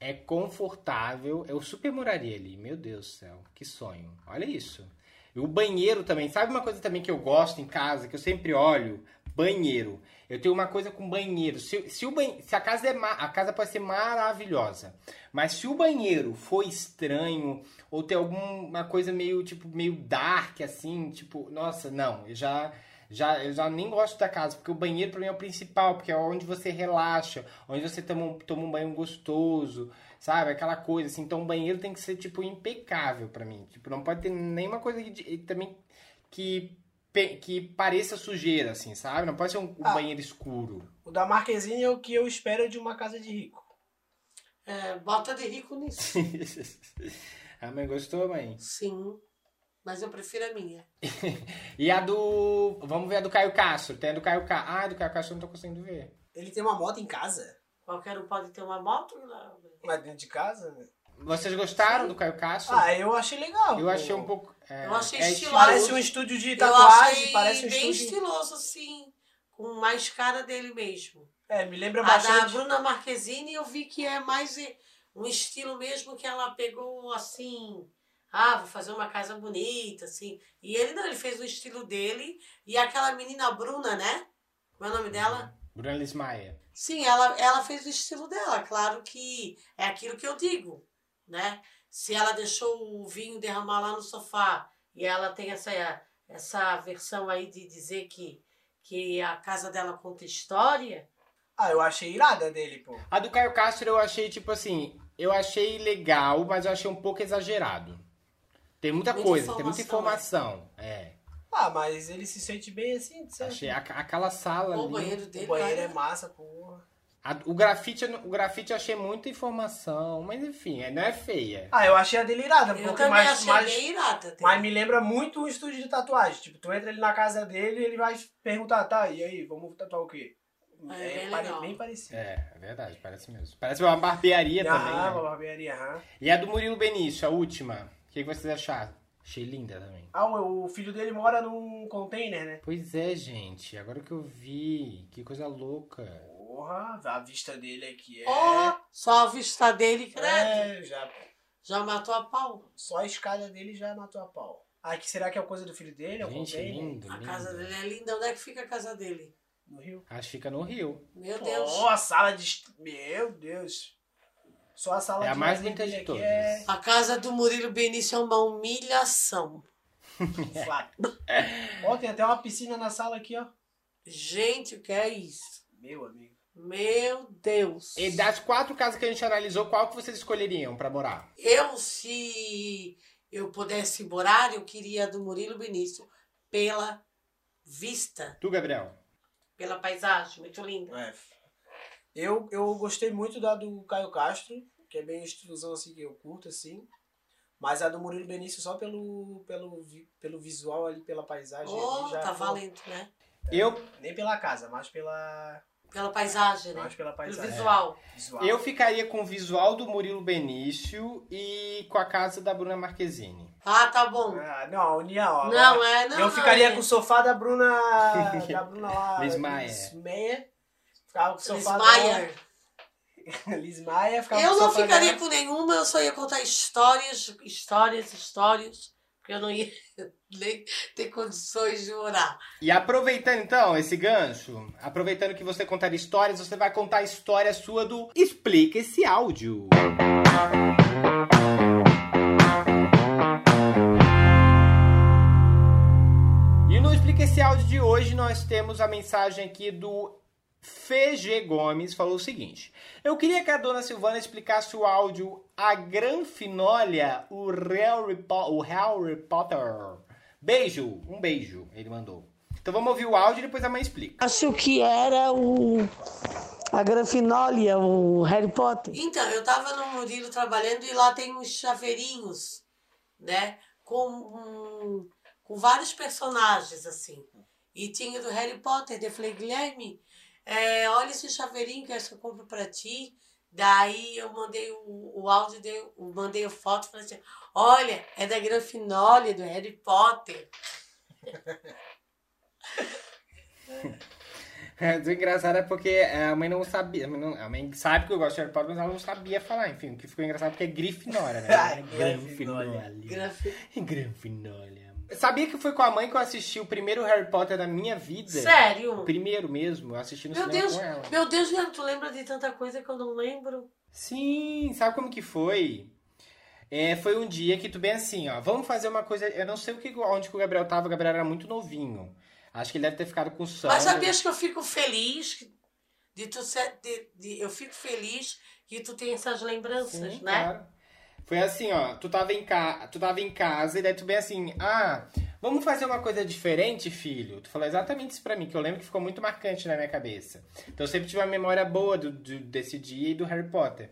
É confortável. Eu super moraria ali. Meu Deus do céu. Que sonho. Olha isso. O banheiro também. Sabe uma coisa também que eu gosto em casa, que eu sempre olho? Banheiro. Eu tenho uma coisa com banheiro. Se, se, o ban... se a casa é ma... a casa pode ser maravilhosa, mas se o banheiro for estranho ou ter alguma coisa meio tipo meio dark assim, tipo, nossa, não, eu já já eu já nem gosto da casa, porque o banheiro para mim é o principal, porque é onde você relaxa, onde você toma um, toma um banho gostoso, sabe? Aquela coisa assim. Então o banheiro tem que ser tipo impecável para mim. Tipo, não pode ter nenhuma coisa que, também que que pareça sujeira assim, sabe? Não pode ser um, um Ah. banheiro escuro. O da Marquezine é o que eu espero de uma casa de rico. É, bota de rico nisso. a mãe gostou, mãe? Sim. Mas eu prefiro a minha. E a do. Vamos ver a do Caio Castro. Tem a do Caio Castro. Ah, a do Caio Castro eu não tô conseguindo ver. Ele tem uma moto em casa? Qualquer um pode ter uma moto. né? Mas dentro de casa? né? Vocês gostaram do Caio Castro? Ah, eu achei legal. eu pô. achei um pouco. É, Eu achei é estiloso. Parece um estúdio de tatuagem, achei parece um bem estúdio... estiloso, assim. Com mais cara dele mesmo. É, me lembra A da bastante... Bruna Marquezine eu vi que é mais eh, um estilo mesmo que ela pegou assim. Ah, vou fazer uma casa bonita, assim. E ele não, ele fez o estilo dele. E aquela menina Bruna, né? Qual é o nome dela? Bruna Lismaia. Sim, ela, ela fez o estilo dela. Claro que é aquilo que eu digo, né? Se ela deixou o vinho derramar lá no sofá e ela tem essa, essa versão aí de dizer que, que a casa dela conta história, Ah, eu achei irada dele, pô. A do Caio Castro eu achei, tipo assim, eu achei legal, mas eu achei um pouco exagerado. Tem muita, Muita coisa, tem muita informação, informação. É. Ah, mas ele se sente bem assim, certo? Achei a- aquela sala o ali. banheiro dele. O banheiro é olha, massa, porra. a- o grafite, o grafite eu achei muita informação, mas enfim, é- não é feia. Ah, eu achei a dele irada, Eu porque também mais, achei mais, irada. tem- mas me lembra muito um estúdio de tatuagem. Tipo, tu entra ali na casa dele e ele vai perguntar, tá, e aí, vamos tatuar o quê? É, bem pare- bem parecido. É, é verdade, parece mesmo. Parece uma barbearia também. Ah, né? uma barbearia, aham. E a do Murilo Benício, a última. O que, que vocês acharam? Achei linda também. Ah, o filho dele mora num container, né? Pois é, gente. Agora que eu vi. Que coisa louca. Porra, a vista dele aqui é... Ó, só a vista dele, credo. É, já, Já matou a pau. só a escada dele já matou a pau. Ah, que será que é coisa do filho dele? É o Gente, container? lindo, A lindo. casa dele é linda. Onde é que fica a casa dele? No Rio. Acho que fica no Rio. Meu Deus. Pô, a sala de... est- Meu Deus. Só a sala É a de mais bonita de aqui todas. É... A casa do Murilo Benício é uma humilhação. Ó, tem até uma piscina na sala aqui, ó. Gente, o que é isso? Meu amigo. Meu Deus. E das quatro casas que a gente analisou, qual que vocês escolheriam pra morar? Eu, se eu pudesse morar, eu queria a do Murilo Benício pela vista, Tu, Gabriel? pela paisagem, muito linda. É. Eu, eu gostei muito da do Caio Castro, que é bem estilosão assim que eu curto, assim. Mas a do Murilo Benício só pelo, pelo, pelo visual ali, pela paisagem. Oh, já, tá valendo, né? Eu, Nem pela casa, mas pela, Pela paisagem, né? mais pela Pelo paisagem. visual. Visual. eu ficaria com o visual do Murilo Benício e com a casa da Bruna Marquezine. Ah, tá bom. Ah, não, a união. ó. Não, é, não. eu não, ficaria é. com o sofá da Bruna. da Bruna lá. Liz Maia. Liz Maia. Ficava com o Liz sofá dela. Liz Maia. Ficava Eu não sofá ficaria dela. com nenhuma, eu só ia contar histórias, histórias, histórias. porque eu não ia nem ter condições de orar. E aproveitando então esse gancho, aproveitando que você contar histórias, você vai contar a história sua do Explica esse áudio. E no Explica esse áudio de hoje nós temos a mensagem aqui do FG Gomes, falou o seguinte: Eu queria que a dona Silvana explicasse o áudio A Granfinólia, o Harry, o Harry Potter. Beijo, um beijo, ele mandou. Então vamos ouvir o áudio e depois a mãe explica. Acho que era o. A Granfinólia, o Harry Potter. Então, eu tava no Murilo trabalhando e lá tem uns chaveirinhos, né? Com, com vários personagens, assim. E tinha do Harry Potter. Eu falei, Guilherme, é, olha esse chaveirinho que eu acho que eu compro pra ti. Daí eu mandei o, o áudio, dei, eu mandei a foto e falei assim, olha, é da Granfinólia, do Harry Potter. É, o engraçado é porque a mãe não sabia. A mãe, não- a mãe sabe que eu gosto de Harry Potter, mas ela não sabia falar. Enfim, o que ficou engraçado porque é Grifinória, né? É Grifinória. Graf... Grifinória. Sabia que foi com a mãe que eu assisti o primeiro Harry Potter da minha vida? Sério? O primeiro mesmo, eu assisti no Meu cinema Deus, com ela. meu Deus, Guilherme, tu lembra de tanta coisa que eu não lembro? Sim, sabe como que foi? É, foi um dia que tu bem assim, ó, vamos fazer uma coisa, eu não sei o que, onde que o Gabriel tava, o Gabriel era muito novinho. Acho que ele deve ter ficado com sono. Mas sabias que eu fico feliz de tu ser, de, de- eu fico feliz que tu tem essas lembranças, Sim, né? claro. Foi assim, ó, tu tava, em ca... tu tava em casa e daí tu bem assim, ah, vamos fazer uma coisa diferente, filho? Tu falou exatamente isso pra mim, que eu lembro que ficou muito marcante na minha cabeça. Então eu sempre tive uma memória boa do, do- desse dia e do Harry Potter.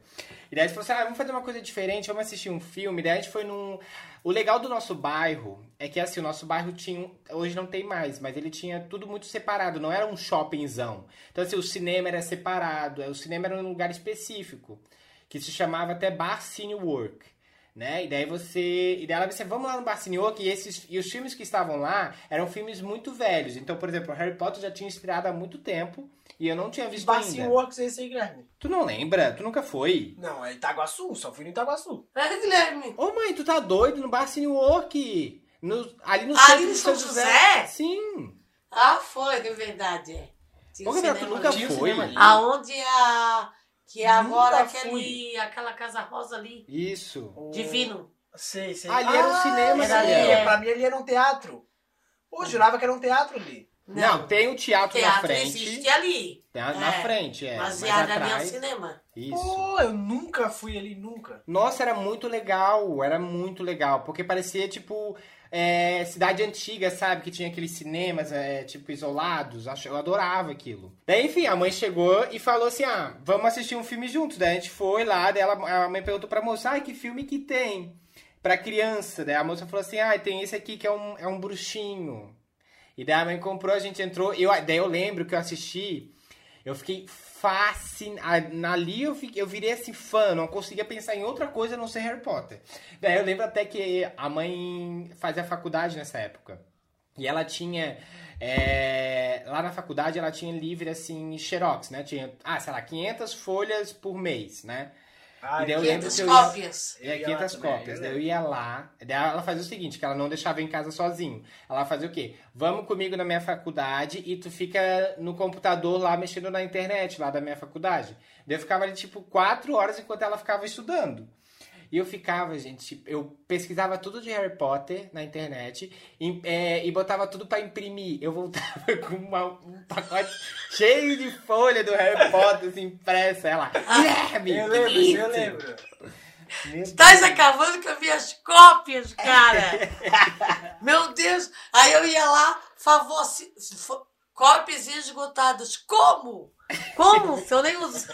E daí tu falou assim, ah, vamos fazer uma coisa diferente, vamos assistir um filme. E daí a gente foi num... O legal do nosso bairro é que, assim, o nosso bairro tinha... um- Hoje não tem mais, mas ele tinha tudo muito separado, não era um shoppingzão. Então, assim, o cinema era separado, o cinema era num lugar específico que se chamava até Bar Cine Work, né? E daí você, e daí ela disse, vamos lá no Bar Cine Work e esses e os filmes que estavam lá eram filmes muito velhos. Então, por exemplo, Harry Potter já tinha estreado há muito tempo e eu não tinha visto Bacinho ainda. Works esse aí, Guilherme. Tu não lembra? Tu nunca foi? Não, é Itaguaçu, só fui no Itaguaçu. É, Guilherme? Ô mãe, tu tá doido no Bar Cine Work? No, ali no Ali de São José? Sim. Ah, foi, é verdade. é. Tinha Ô, Gabriel, tu nunca foi? Aonde a. Que é agora Nunca aquele, aquela casa rosa ali. Isso. Divino. Sei, sei. Ali era um cinema, era ali, é, Pra mim ali era um teatro. Pô, jurava que era um teatro ali. Não, tem o teatro, na teatro frente. existe ali. Tem a- na É, frente, é. Mas mais ali é o atrás. cinema. Isso. Pô, eu nunca fui ali, nunca. Nossa, era muito legal, era muito legal, porque parecia tipo é, cidade antiga, sabe? Que tinha aqueles cinemas, é, tipo, isolados. Eu adorava aquilo. Daí, enfim, a mãe chegou e falou assim: ah, vamos assistir um filme juntos. Daí a gente foi lá, daí ela, a mãe perguntou pra moça: ai, que filme que tem? Pra criança. Daí a moça falou assim: ah, tem esse aqui que é um, é um bruxinho. E daí a mãe comprou, a gente entrou. Eu, daí eu lembro que eu assisti, eu fiquei fascinado. Ali eu, fiquei, eu virei assim fã, não conseguia pensar em outra coisa a não ser Harry Potter. Daí eu lembro até que a mãe fazia faculdade nessa época. E ela tinha. é, lá na faculdade ela tinha livre assim, xerox, né? Tinha, ah, sei lá, 500 folhas por mês, né? Ai, E daí eu lembro 500 que eu ia- cópias. é, Eu ia 500 lá também, cópias. Daí eu lembro. ia lá. Daí ela fazia o seguinte, que ela não deixava em casa sozinho. Ela fazia o quê? Vamos comigo na minha faculdade e tu fica no computador lá mexendo na internet lá da minha faculdade. Daí eu ficava ali tipo quatro horas enquanto ela ficava estudando. E eu ficava, gente, tipo, eu pesquisava tudo de Harry Potter na internet e, é, e botava tudo pra imprimir. Eu voltava com uma- um pacote cheio de folha do Harry Potter assim, impressa. Ela, Guilherme, Eu lembro, isso isso?" eu lembro. Estás acabando com as minhas cópias, cara. Meu Deus. Aí eu ia lá, favor, cópias esgotadas. Como? Como? Se eu nem uso.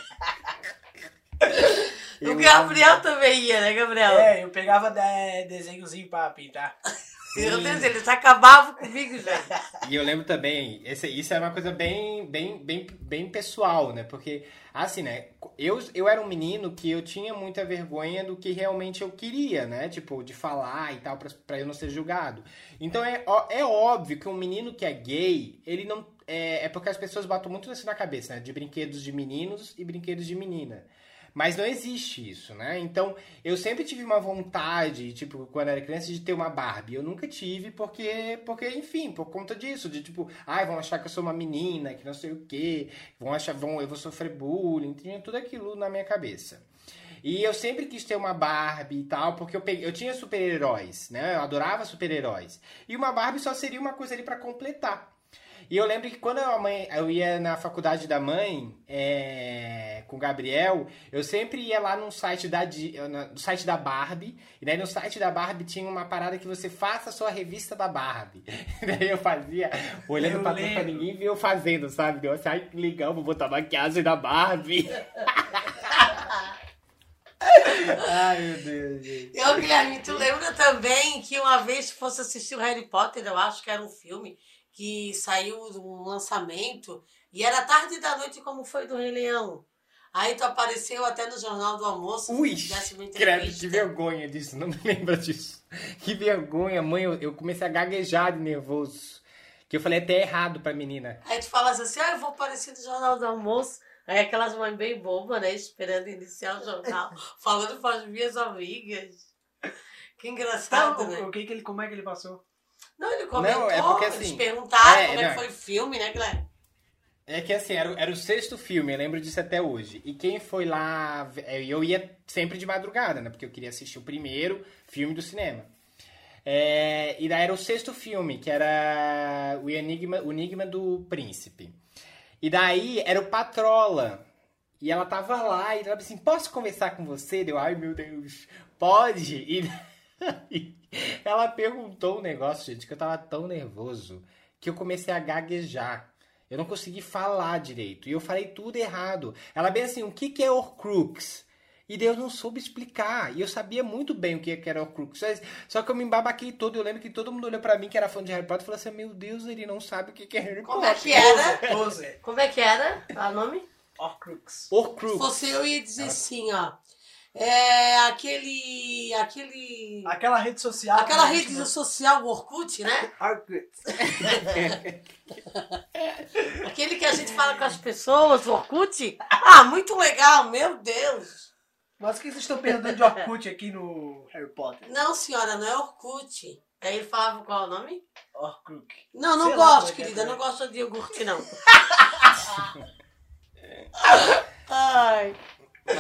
O Eu Gabriel também ia, né, Gabriel? É, eu pegava de- desenhozinho pra pintar. Meu Deus, eles acabavam comigo já. E eu lembro também, esse, isso é uma coisa bem, bem, bem, bem pessoal, né? Porque, assim, né? Eu, eu era um menino que eu tinha muita vergonha do que realmente eu queria, né? Tipo, de falar e tal, pra, pra eu não ser julgado. Então é, é óbvio que um menino que é gay, ele não. É, é porque as pessoas botam muito isso na cabeça, né? De brinquedos de meninos e brinquedos de menina. Mas não existe isso, né? Então, eu sempre tive uma vontade, tipo, quando era criança, de ter uma Barbie. Eu nunca tive, porque, porque enfim, por conta disso, de tipo, ai, vão achar que eu sou uma menina, que não sei o quê, vão achar, vão, eu vou sofrer bullying, tinha tudo aquilo na minha cabeça. E eu sempre quis ter uma Barbie e tal, porque eu, peguei, eu tinha super-heróis, né? Eu adorava super-heróis. E uma Barbie só seria uma coisa ali para completar. E eu lembro que quando a mãe, eu ia na faculdade da mãe é, com o Gabriel, eu sempre ia lá no site da, no site da Barbie. E daí no site da Barbie tinha uma parada que você faça a sua revista da Barbie. E daí eu fazia, olhando Eu pra trás pra ninguém ver eu fazendo, sabe? Eu achei, ai que legal, vou botar maquiagem da Barbie. ai meu Deus, gente. Eu, Guilherme, tu lembra também que uma vez tu fosse assistir o Harry Potter, eu acho que era um filme que saiu um lançamento e era tarde da noite como foi do Rei Leão. Aí tu apareceu até no Jornal do Almoço, Ui, credo, que vergonha disso, não me lembra disso. Que vergonha, mãe, eu, eu comecei a gaguejar de nervoso. Que eu falei até errado pra menina. Aí tu falas assim, ah, eu vou aparecer no Jornal do Almoço. Aí aquelas mães bem bobas, né? Esperando iniciar o jornal, falando para as minhas amigas. Que engraçado, né? o, o que que ele, como é que ele passou? Não, ele comentou, Não, é porque, eles assim, perguntaram é, como é que não. foi o filme, né, Guilherme? É que assim, era, o- era o sexto filme, eu lembro disso até hoje. E quem foi lá. é, Eu ia sempre de madrugada, né? Porque eu queria assistir o primeiro filme do cinema. É, e daí era o sexto filme, que era o Enigma, o Enigma do Príncipe. E daí era o Patrola. E ela tava lá e ela disse assim: Posso conversar com você? Deu, ai meu Deus, pode? E ela perguntou um negócio, gente, que eu tava tão nervoso que eu comecei a gaguejar. Eu não consegui falar direito. E eu falei tudo errado. Ela bem assim, o que, que é Horcrux? E daí eu não soube explicar. E eu sabia muito bem o que que era Horcrux. Só- Só que eu me embabaquei todo. Eu lembro que todo mundo olhou pra mim, que era fã de Harry Potter, e falou assim, meu Deus, ele não sabe o que é Harry Como é Potter. que era? Como é que era o nome? Horcrux. Se fosse eu ia dizer assim, ó. É aquele. aquele. Aquela rede social. Aquela que a rede social, o Orkut, né? Horcrux. Aquele que a gente fala com as pessoas, o Orkut. Ah, muito legal, meu Deus. Mas o que vocês estão perguntando de Orkut aqui no Harry Potter? Não, senhora, não é Orkut. Aí ele falava qual é o nome? Horcrux. Não, não Sei lá gosto, como é é querida. também. não gosto de iogurte, não. Ai.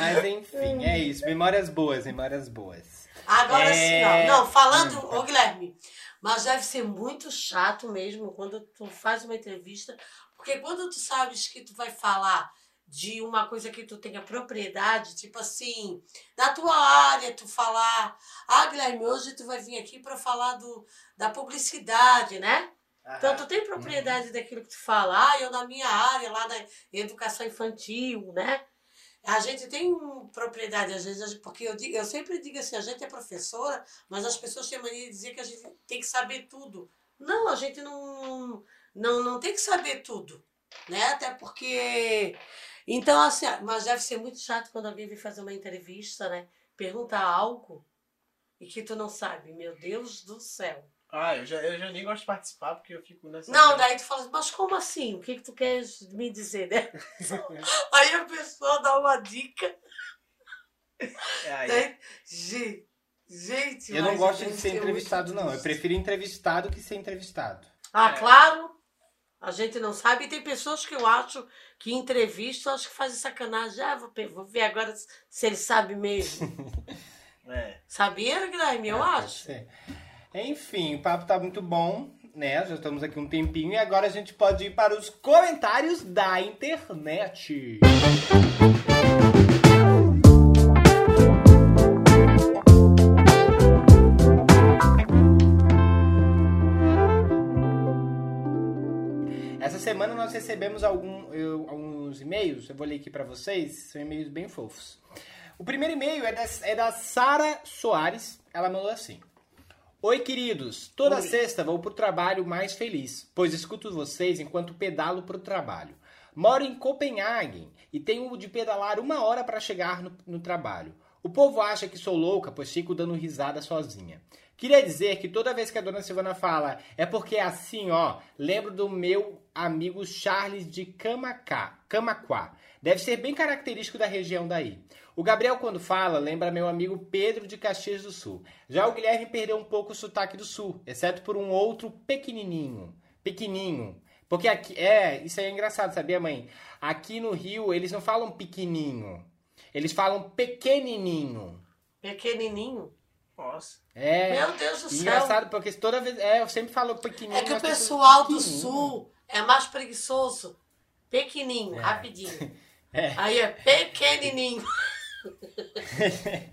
Mas enfim, é isso. Memórias boas, memórias boas. Agora É. sim, ó. Não, falando, ô Guilherme, mas deve ser muito chato mesmo quando tu faz uma entrevista, porque quando tu sabes que tu vai falar de uma coisa que tu tenha propriedade, tipo assim, na tua área, tu falar, ah, Guilherme, hoje tu vai vir aqui para falar do, da publicidade, né? Então tu tem propriedade daquilo que tu fala, ah, eu na minha área, lá na educação infantil, né? A gente tem propriedade, às vezes, porque eu, digo, eu sempre digo assim, a gente é professora, mas as pessoas têm mania de dizer que a gente tem que saber tudo. Não, a gente não, não, não tem que saber tudo, né? Até porque... Então, assim, mas deve ser muito chato quando alguém vem fazer uma entrevista, né? Perguntar algo e que tu não sabe. Meu Deus do céu. Ah, eu já, eu já nem gosto de participar porque eu fico nessa. Não, daí tu fala, mas como assim? O que, que tu queres me dizer, né? Aí a pessoa dá uma dica. É, aí. Daí, gente, gente. Eu não gosto de ser muito entrevistado, não. Eu prefiro entrevistado que ser entrevistado. Ah, É. claro. A gente não sabe. E tem pessoas que eu acho que entrevistam, acho que fazem sacanagem. Ah, vou, vou ver agora se ele sabe mesmo. É. Sabia, Guilherme? Eu É, pode acho. ser. Enfim, o papo tá muito bom, né? Já estamos aqui um tempinho e agora a gente pode ir para os comentários da internet. Essa semana nós recebemos algum, eu- alguns e-mails, eu vou ler aqui para vocês, são e-mails bem fofos. O primeiro e-mail é da, é da Sara Soares, ela mandou assim. Oi, queridos. Toda Oi. sexta vou pro trabalho mais feliz, pois escuto vocês enquanto pedalo pro trabalho. Moro em Copenhague e tenho de pedalar uma hora para chegar no, no trabalho. O povo acha que sou louca, pois fico dando risada sozinha. Queria dizer que toda vez que a dona Silvana fala é porque é assim, ó, lembro do meu amigo Charles de Camacá, Camaquá. Deve ser bem característico da região daí. O Gabriel, quando fala, lembra meu amigo Pedro de Caxias do Sul. Já o Guilherme perdeu um pouco o sotaque do Sul, exceto por um outro pequenininho. Pequenininho. Porque aqui, é, isso aí é engraçado, sabia, mãe? Aqui no Rio, eles não falam pequenininho. Eles falam pequenininho. Pequenininho. Nossa. É. Meu Deus do céu. Engraçado, porque toda vez. É, eu sempre falo pequenininho. É que o pessoal do sul é mais preguiçoso. Pequenininho, É. rapidinho. É. Aí é pequenininho.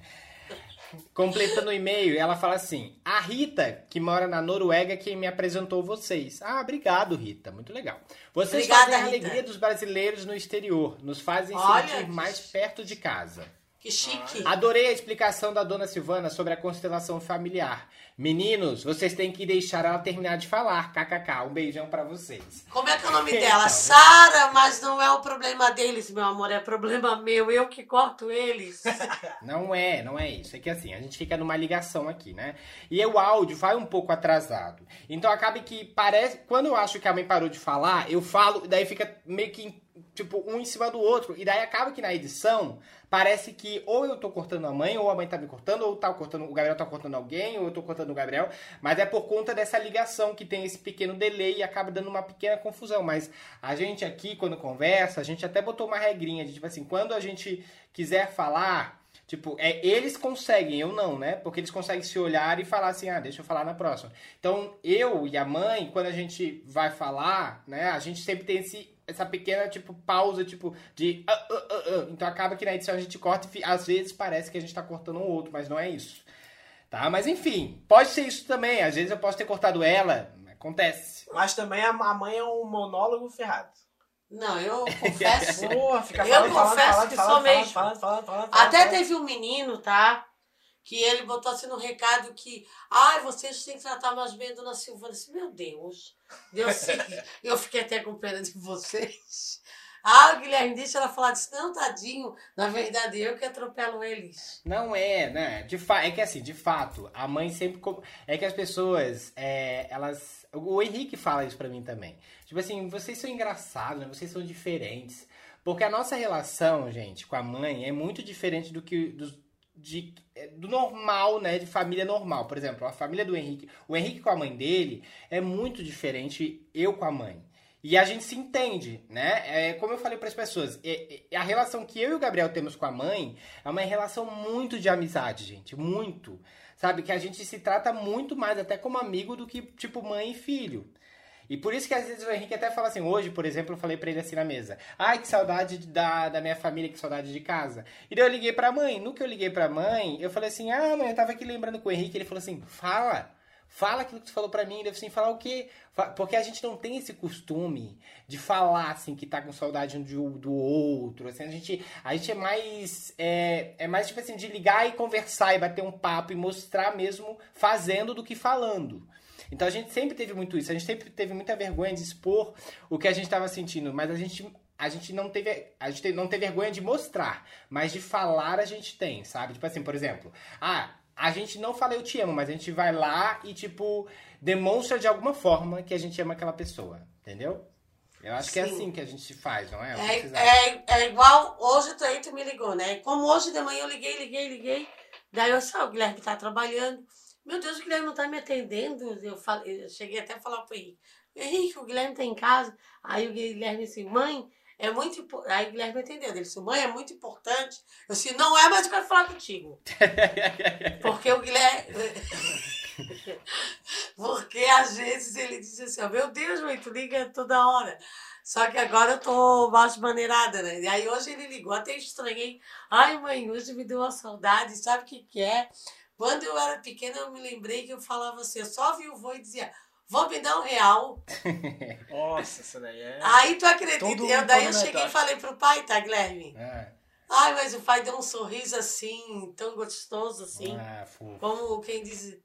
Completando o e-mail, ela fala assim: A Rita, que mora na Noruega, é quem me apresentou vocês. Ah, obrigado, Rita. Muito legal. Vocês Obrigada, fazem a Rita. alegria dos brasileiros no exterior, nos fazem Olha, sentir que mais perto de casa. Que chique. Adorei a explicação da dona Silvana sobre a constelação familiar. Meninos, vocês têm que deixar ela terminar de falar. KKK. Um beijão pra vocês. Como é que é o nome Então. dela? Sara, mas não é o problema deles, meu amor, é problema meu, eu que corto eles. Não é, não é isso. É que assim, a gente fica numa ligação aqui, né? E o áudio vai um pouco atrasado. Então acaba que parece. Quando eu acho que a mãe parou de falar, eu falo, daí fica meio que tipo um em cima do outro. E daí acaba que na edição parece que ou eu tô cortando a mãe, ou a mãe tá me cortando, ou tá cortando, o Gabriel tá cortando alguém, ou eu tô cortando o Gabriel. Mas é por conta dessa ligação que tem esse pequeno delay e acaba dando uma pequena confusão. Mas a gente aqui, quando conversa, a gente até botou uma regrinha de tipo assim, quando a gente quiser falar. Tipo, é, eles conseguem, eu não, né? Porque eles conseguem se olhar e falar assim, ah, deixa eu falar na próxima. Então, eu e a mãe, quando a gente vai falar, né? A gente sempre tem esse, essa pequena, tipo, pausa, tipo, de... ah, ah, ah, ah. Então, acaba que na edição a gente corta e às vezes parece que a gente tá cortando um outro, mas não é isso. Tá? Mas, enfim, pode ser isso também. Às vezes eu posso ter cortado ela, acontece. Mas também a mãe é um monólogo ferrado. Não, eu confesso. Porra, fica Eu falando, falando, confesso falando, que falando, sou falando, mesmo. falando, falando, falando, Até falando. teve um menino, tá? Que ele botou assim no recado que, ai, vocês têm que tratar mais bem a dona Silvana. Eu disse, meu Deus, Deus. Eu fiquei até com pena de vocês. Ah, o Guilherme deixa ela falar disso. Não, tadinho. Na verdade, eu que atropelo eles. Não é, né? De fa... É que assim, de fato, a mãe sempre. É que as pessoas, é, elas. O Henrique fala isso pra mim também. Tipo assim, vocês são engraçados, né? Vocês são diferentes. Porque a nossa relação, gente, com a mãe é muito diferente do que. dos- de, é, do normal, né? De família normal. Por exemplo, a família do Henrique. O Henrique com a mãe dele é muito diferente eu com a mãe. E a gente se entende, né? É, como eu falei para as pessoas, é- é- a relação que eu e o Gabriel temos com a mãe é uma relação muito de amizade, gente. Muito. Sabe? Que a gente se trata muito mais até como amigo do que, tipo, mãe e filho. E por isso que às vezes o Henrique até fala assim, hoje, por exemplo, eu falei pra ele assim na mesa, ai, que saudade da, da minha família, que saudade de casa. E daí eu liguei pra mãe. No que eu liguei pra mãe, eu falei assim, ah, mãe, eu tava aqui lembrando com o Henrique, ele falou assim, fala. Fala aquilo que tu falou pra mim, deve assim, falar o quê? Porque a gente não tem esse costume de falar assim que tá com saudade um do outro. Assim, a gente, a gente é mais é, é mais tipo assim de ligar e conversar e bater um papo e mostrar mesmo fazendo do que falando. Então a gente sempre teve muito isso. A gente sempre teve muita vergonha de expor o que a gente estava sentindo, mas a gente a gente não teve a gente te- não tem vergonha de mostrar, mas de falar a gente tem, sabe? Tipo assim, por exemplo, ah, a gente não fala eu te amo, mas a gente vai lá e tipo demonstra de alguma forma que a gente ama aquela pessoa, entendeu? Eu acho que é Sim. assim que a gente faz, não é? O É, é, é igual, hoje aí tu me ligou, né? Como hoje de manhã eu liguei, liguei, liguei. Daí eu sei, o Guilherme tá trabalhando. Meu Deus, o Guilherme não tá me atendendo. Eu, falei, eu cheguei até a falar pro Henrique. Henrique, o Guilherme tá em casa. Aí o Guilherme assim, mãe, é muito importante. Aí o Guilherme entendeu. Ele disse, mãe, é muito importante. Eu disse, não é, mas eu quero falar contigo. Porque o Guilherme. Porque às vezes ele diz assim, ó, meu Deus, mãe, tu liga toda hora. Só que agora eu tô mais maneirada, né? E aí hoje ele ligou, até estranhei. Ai, mãe, hoje me deu uma saudade, sabe o que que é? Quando eu era pequena, eu me lembrei que eu falava assim, eu só vi o vô e dizia, vou me dar um real. Nossa, isso daí é. Aí tu acredita? Todo eu, daí eu come cheguei e falei pro pai, tá, Guilherme? Ah, Ai, mas o pai deu um sorriso assim, tão gostoso assim. ah, fofo. Como quem diz.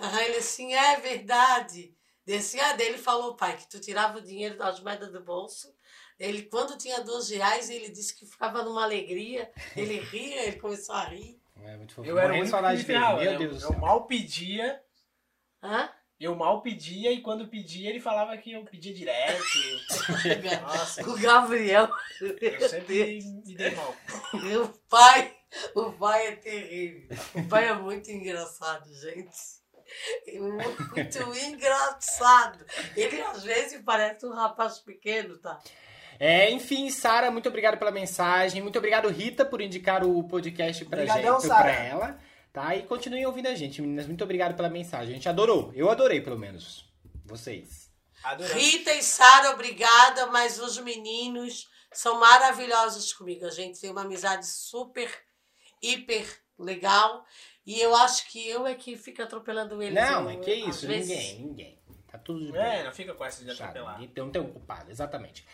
Aham, ele assim, é verdade. Desse, ah, dele falou, pai, que tu tirava o dinheiro das moedas do bolso. Ele, quando tinha 12 reais, ele disse que ficava numa alegria. Ele ria, ele começou a rir. É muito fofo. Eu era que me dele. Meu eu, Deus do eu céu. mal pedia, Hã? eu mal pedia e quando pedia ele falava que eu pedia direto. Nossa, O Gabriel. eu sempre me dei mal. O pai, o pai é terrível. O pai é muito engraçado, gente. É Muito engraçado. Ele às vezes parece um rapaz pequeno, tá? É, enfim, Sara, muito obrigado pela mensagem. Muito obrigado, Rita, por indicar o podcast pra Obrigadão, gente, Sara. pra ela. Tá? E continuem ouvindo a gente, meninas. Muito obrigado pela mensagem. A gente adorou. Eu adorei, pelo menos. Vocês. Adorei. Rita e Sara, obrigada, mas os meninos são maravilhosos comigo. A gente tem uma amizade super, hiper legal. E eu acho que eu é que fico atropelando eles. Não, Eu- é que isso. vezes- Ninguém, ninguém. Tá tudo de bem. É, não fica com essa de atropelar. Ninguém tem- Não tem um culpado, exatamente.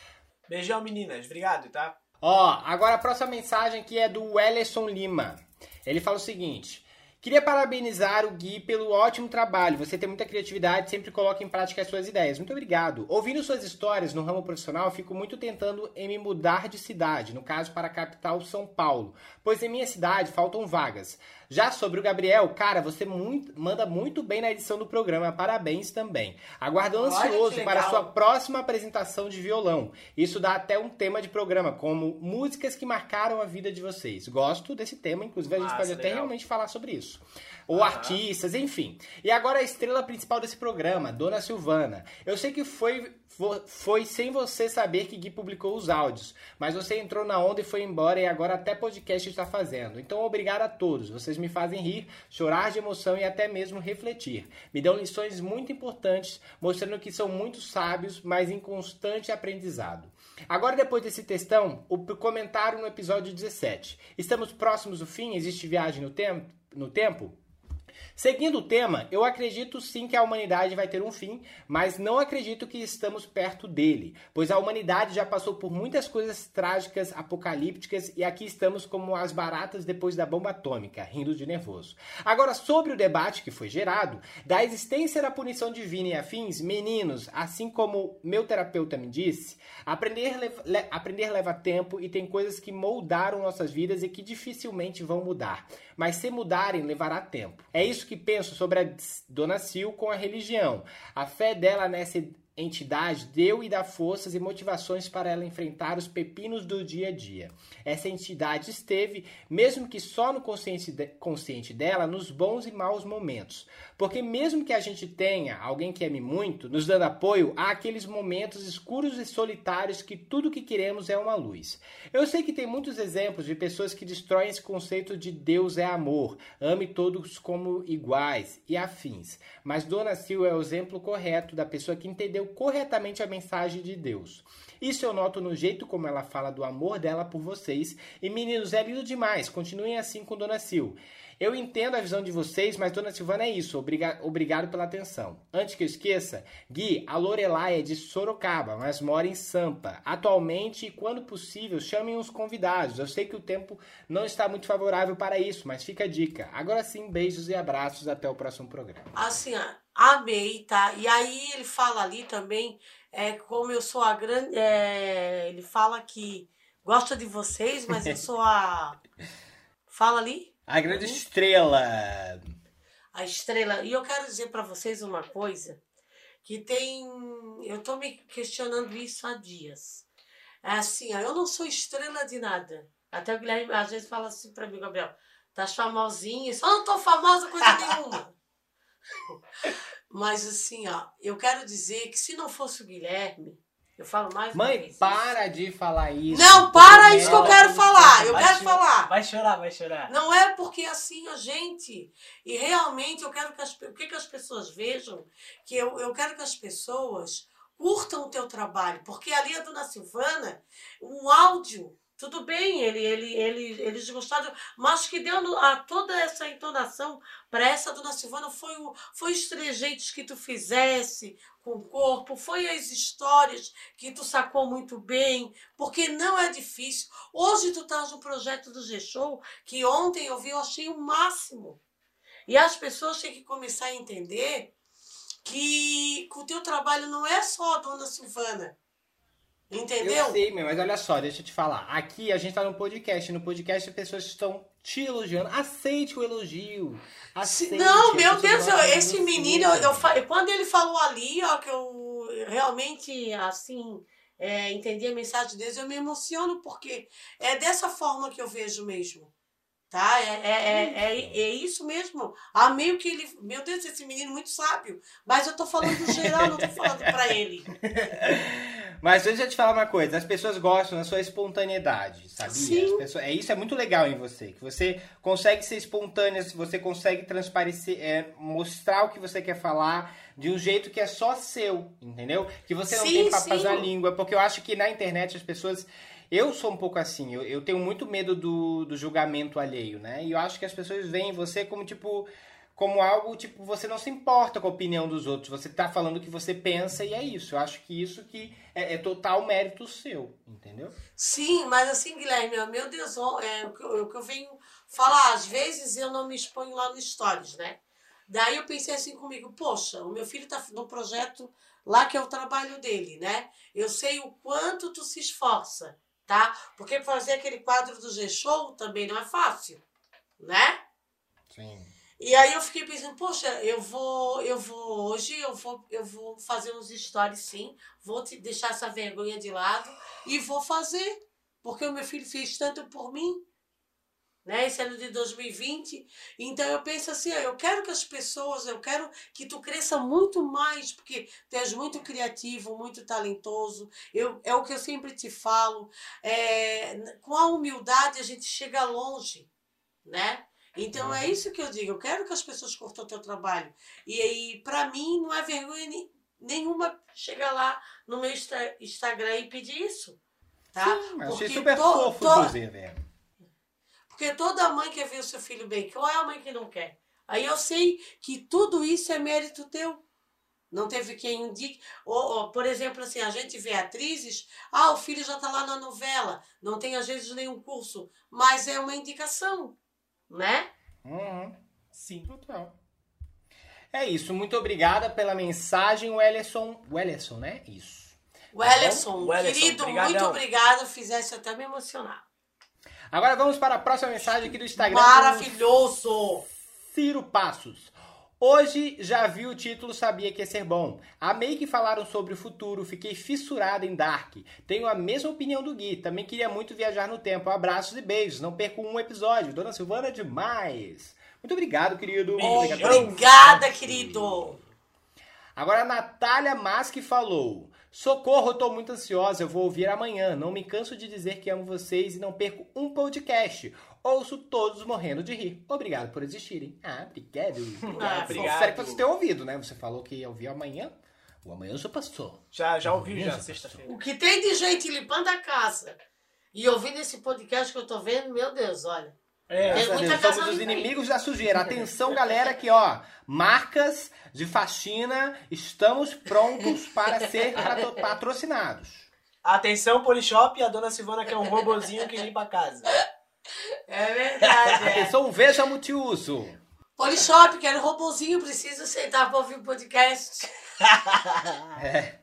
Beijão, meninas. Obrigado, tá? Ó, agora a próxima mensagem aqui é do Wellerson Lima. Ele fala o seguinte: Queria parabenizar o Gui pelo ótimo trabalho. Você tem muita criatividade, sempre coloca em prática as suas ideias. Muito obrigado. Ouvindo suas histórias no ramo profissional, fico muito tentando em me mudar de cidade, no caso para a capital São Paulo, pois em minha cidade faltam vagas. Já sobre o Gabriel, cara, você muito- manda muito bem na edição do programa. Parabéns também. Aguardo Olha ansioso para a sua próxima apresentação de violão. Isso dá até um tema de programa, como músicas que marcaram a vida de vocês. Gosto desse tema, inclusive a gente Massa, pode até legal. realmente falar sobre isso. Ou artistas, enfim. E agora a estrela principal desse programa, Dona Silvana. Eu sei que foi, fo- foi sem você saber que Gui publicou os áudios, mas você entrou na onda e foi embora e agora até podcast está fazendo. Então obrigado a todos. Vocês me fazem rir, chorar de emoção e até mesmo refletir. Me dão lições muito importantes, mostrando que são muito sábios, mas em constante aprendizado. Agora, depois desse textão, o comentário no episódio 17. Estamos próximos do fim? Existe viagem no, tempo? no tempo? Seguindo o tema, eu acredito sim que a humanidade vai ter um fim, mas não acredito que estamos perto dele, pois a humanidade já passou por muitas coisas trágicas, apocalípticas e aqui estamos como as baratas depois da bomba atômica, rindo de nervoso. Agora, sobre o debate que foi gerado, da existência da punição divina e afins, meninos, assim como meu terapeuta me disse, aprender, leva- le- aprender leva tempo e tem coisas que moldaram nossas vidas e que dificilmente vão mudar. Mas se mudarem, levará tempo. É isso que penso sobre a Dona Sil com a religião. A fé dela nessa entidade deu e dá forças e motivações para ela enfrentar os pepinos do dia a dia. Essa entidade esteve, mesmo que só no consciente, de- consciente dela, nos bons e maus momentos. Porque mesmo que a gente tenha alguém que ame muito, nos dando apoio, há aqueles momentos escuros e solitários que tudo que queremos é uma luz. Eu sei que tem muitos exemplos de pessoas que destroem esse conceito de Deus é amor, ame todos como iguais e afins. Mas Dona Sil é o exemplo correto da pessoa que entendeu corretamente a mensagem de Deus. Isso eu noto no jeito como ela fala do amor dela por vocês. E meninos, é lindo demais. Continuem assim com Dona Sil. Eu entendo a visão de vocês, mas Dona Silvana é isso. Obriga- obrigado pela atenção. Antes que eu esqueça, Gui, a Lorelai é de Sorocaba, mas mora em Sampa. Atualmente, e quando possível, chamem os convidados. Eu sei que o tempo não está muito favorável para isso, mas fica a dica. Agora sim, beijos e abraços. Até o próximo programa. Assim, amei, tá? E aí ele fala ali também, é, como eu sou a grande. é, ele fala que gosta de vocês, mas eu sou a. Fala ali, A grande estrela. a estrela. E eu quero dizer pra vocês uma coisa que tem. Eu tô me questionando isso há dias. É assim, eu não sou estrela de nada. Até o Guilherme às vezes fala assim pra mim, Gabriel, tá famosinha, só não tô famosa coisa nenhuma. Mas assim, ó, eu quero dizer que se não fosse o Guilherme, eu falo mais uma Mãe, vez. para de falar isso. Não, para isso que eu quero falar. Eu Vai quero chorar, falar. Vai chorar, vai chorar. Não é porque assim a gente. E realmente eu quero que as, o que, que as pessoas vejam, que eu, eu quero que as pessoas curtam o teu trabalho. Porque ali a dona Silvana, o áudio, tudo bem, ele, ele, ele, eles gostaram, mas que deu a, toda essa entonação para essa dona Silvana foi, o, foi os trejeitos que tu fizesse com o corpo, foi as histórias que tu sacou muito bem, porque não é difícil. Hoje tu estás no projeto do G-Show, que ontem eu vi, eu achei o máximo. E as pessoas têm que começar a entender que, que o teu trabalho não é só a dona Silvana. Entendeu? Eu sei, mas olha só, deixa eu te falar. Aqui a gente tá no podcast. No podcast as pessoas estão te elogiando. Aceite o elogio. Aceite. Não, meu Deus, eu- esse menino, eu, eu quando ele falou ali, ó, que eu realmente, assim, é, entendi a mensagem deles, eu me emociono, porque é dessa forma que eu vejo mesmo. Tá? É, é, é, é, é isso mesmo. Amei o que ele. Meu Deus, esse menino muito sábio. Mas eu tô falando do geral, não tô falando pra ele. Mas deixa eu te falar uma coisa, as pessoas gostam da sua espontaneidade, sabia? Sim. As pessoas, é isso é muito legal em você, que você consegue ser espontânea, você consegue transparecer, é, mostrar o que você quer falar de um jeito que é só seu, entendeu? Que você não Sim, tem papas sim. na língua, porque eu acho que na internet as pessoas eu sou um pouco assim, eu, eu tenho muito medo do, do julgamento alheio, né? E eu acho que as pessoas veem você como tipo como algo, tipo, você não se importa com a opinião dos outros, você tá falando o que você pensa e é isso. Eu acho que isso que é, é total mérito seu, entendeu? Sim, mas assim, Guilherme, meu Deus, é, o, que eu, o que eu venho falar, às vezes eu não me exponho lá no Stories, né? Daí eu pensei assim comigo, poxa, o meu filho tá no projeto lá que é o trabalho dele, né? Eu sei o quanto tu se esforça, tá? Porque fazer aquele quadro do G-Show também não é fácil, né? Sim. E aí eu fiquei pensando, poxa, eu vou, eu vou hoje, eu vou, eu vou fazer uns stories sim, vou te deixar essa vergonha de lado e vou fazer, porque o meu filho fez tanto por mim, né? Esse ano de 2020. Então eu penso assim, ó, eu quero que as pessoas, eu quero que tu cresça muito mais, porque tu és muito criativo, muito talentoso. Eu, é o que eu sempre te falo. É, com a humildade a gente chega longe, né? Então é isso que eu digo. Eu quero que as pessoas curtam o teu trabalho. E aí, para mim, não é vergonha nenhuma chegar lá no meu Insta- Instagram e pedir isso. Tá? Eu achei Porque super to- fofo, to- inclusive. é. Porque toda mãe quer ver o seu filho bem. Qual é a mãe que não quer? Aí eu sei que tudo isso é mérito teu. Não teve quem indique. Ou, ou, por exemplo, assim, a gente vê atrizes, ah, o filho já está lá na novela, não tem às vezes nenhum curso, mas é uma indicação, né? Uhum. Sim. Total. É isso, muito obrigada pela mensagem, Wellerson. Wellerson, né? Isso. Wellerson, Wellerson, querido, brigadão. muito obrigado. Fizesse até me emocionar. Agora vamos para a próxima mensagem aqui do Instagram. Maravilhoso! Ciro Passos. Hoje já vi o título, sabia que ia ser bom. Amei que falaram sobre o futuro, fiquei fissurada em Dark. Tenho a mesma opinião do Gui, também queria muito viajar no tempo. Abraços e beijos, não perco um episódio. Dona Silvana, demais. Muito obrigado, querido. Obrigada, querido. Agora a Natália Masque falou: Socorro, eu tô muito ansiosa, eu vou ouvir amanhã. Não me canso de dizer que amo vocês e não perco um podcast. Ouço todos morrendo de rir. Obrigado por existirem. Ah, obrigado. Ah, obrigado. Espero que você tenha ouvido, né? Você falou que ia ouvir amanhã. O amanhã já passou. Já, já ouviu Beleza, já, pastor. sexta-feira. O que tem de gente limpando a casa e ouvindo esse podcast que eu tô vendo, meu Deus, olha. É, Tem muita Deus, somos os inimigos da sujeira. Atenção, galera, aqui, ó. Marcas de faxina, estamos prontos para ser patro- patrocinados. Atenção, Polishop, a dona Silvana quer um robozinho que limpa a casa. É verdade, é. Veja multiuso. Polishop, quero robozinho, preciso sentar pra ouvir o podcast. É.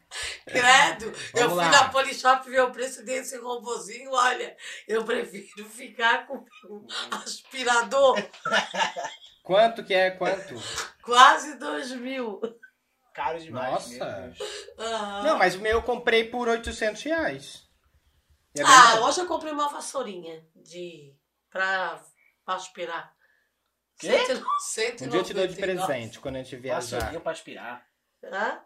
Credo, eu Vamos fui lá. na Polishop ver o preço desse robozinho, olha, eu prefiro ficar com um aspirador, Quanto que é? Quanto? quase dois mil. Caro demais. Nossa. Ah, Não, mas o meu eu comprei por 800 reais. É ah, bem- hoje eu comprei uma vassourinha de, pra, pra aspirar. Quê? Cento- cento e um dia eu te dou de 99. presente quando a gente viajar. Vassourinha pra aspirar. Hã?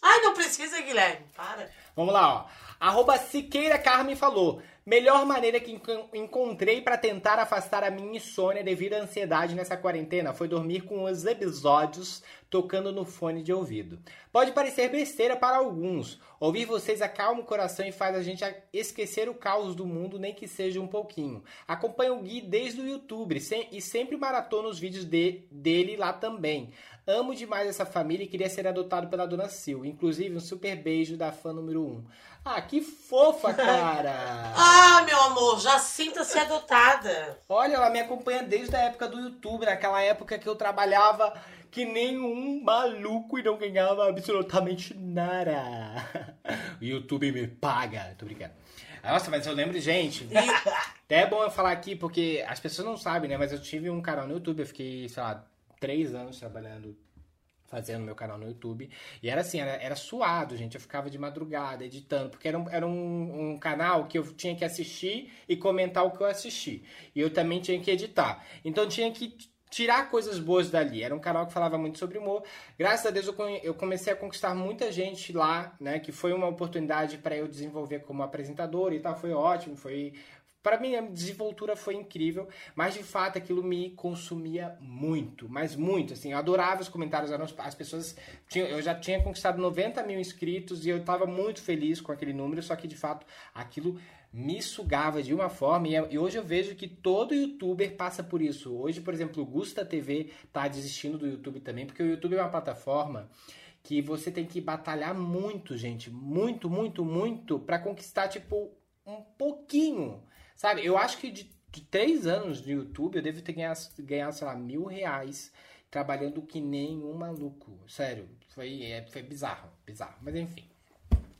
Ai, não precisa, Guilherme, para. Vamos lá, ó. Arroba Siqueira Carmen falou. Melhor maneira que enco- encontrei pra tentar afastar a minha insônia devido à ansiedade nessa quarentena foi dormir com os episódios tocando no fone de ouvido. Pode parecer besteira para alguns. Ouvir vocês acalma o coração e faz a gente esquecer o caos do mundo, nem que seja um pouquinho. Acompanho o Gui desde o YouTube e sempre maratono os vídeos de- dele lá também. Amo demais essa família e queria ser adotado pela Dona Sil. Inclusive, um super beijo da fã número 1. Ah, que fofa, cara! Ah, meu amor, já sinta-se adotada. Olha, ela me acompanha desde a época do YouTube, naquela época que eu trabalhava que nem um maluco e não ganhava absolutamente nada. O YouTube me paga. Tô brincando. Nossa, mas eu lembro, gente. Até é bom eu falar aqui, porque as pessoas não sabem, né? Mas eu tive um canal no YouTube, eu fiquei, sei lá, três anos trabalhando, fazendo meu canal no YouTube. E era assim, era, era suado, gente. Eu ficava de madrugada editando, porque era, um, era um, um canal que eu tinha que assistir e comentar o que eu assisti. E eu também tinha que editar. Então tinha que tirar coisas boas dali. Era um canal que falava muito sobre humor. Graças a Deus eu, comecei a conquistar muita gente lá, né? Que foi uma oportunidade para eu desenvolver como apresentador e tal. Foi ótimo, foi. Para mim a desenvoltura foi incrível, mas de fato aquilo me consumia muito, mas muito, assim, eu adorava os comentários, as pessoas, tinham, eu já tinha conquistado 90 mil inscritos e eu estava muito feliz com aquele número, só que de fato aquilo me sugava de uma forma e, e hoje eu vejo que todo youtuber passa por isso. Hoje, por exemplo, o Gusta TV tá desistindo do YouTube também, porque o YouTube é uma plataforma que você tem que batalhar muito, gente, muito, muito, muito para conquistar tipo um pouquinho, sabe? Eu acho que de, de três anos no YouTube eu devo ter ganhado, ganhado sei lá, mil reais trabalhando que nem um maluco. Sério, foi, é, foi bizarro, bizarro. Mas enfim.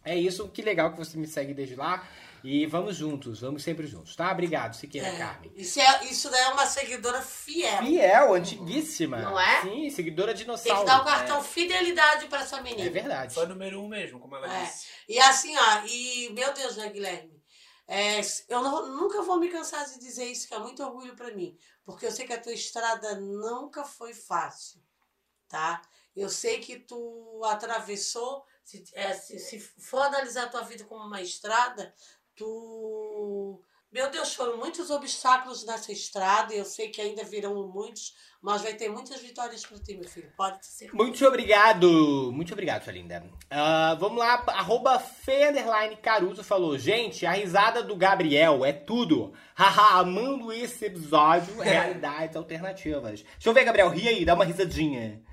É isso, que legal que você me segue desde lá. E vamos juntos, vamos sempre juntos, tá? Obrigado, Siqueira É, Carmen. isso, é, isso daí é uma seguidora fiel. Fiel, antiguíssima. Não é? Sim, seguidora Tem dinossauro. que dar o cartão fidelidade pra essa É, menina. é verdade. Fã número um mesmo, como ela É. disse. E assim, ó, e meu Deus, né, Guilherme? É, eu não- nunca vou me cansar de dizer isso, que é muito orgulho pra mim. Porque eu sei que a tua estrada nunca foi fácil, tá? Eu sei que tu atravessou, se, é, se, se for analisar a tua vida como uma estrada, tu. Meu Deus, foram muitos obstáculos nessa estrada, e eu sei que ainda virão muitos, mas vai ter muitas vitórias pra ti, meu filho. Pode ser. Muito obrigado, muito obrigado, sua linda. Ah, vamos lá, arroba Caruso falou, gente, a risada do Gabriel é tudo. Haha, amando esse episódio, realidades alternativas. Deixa eu ver, Gabriel, ri aí, dá uma risadinha.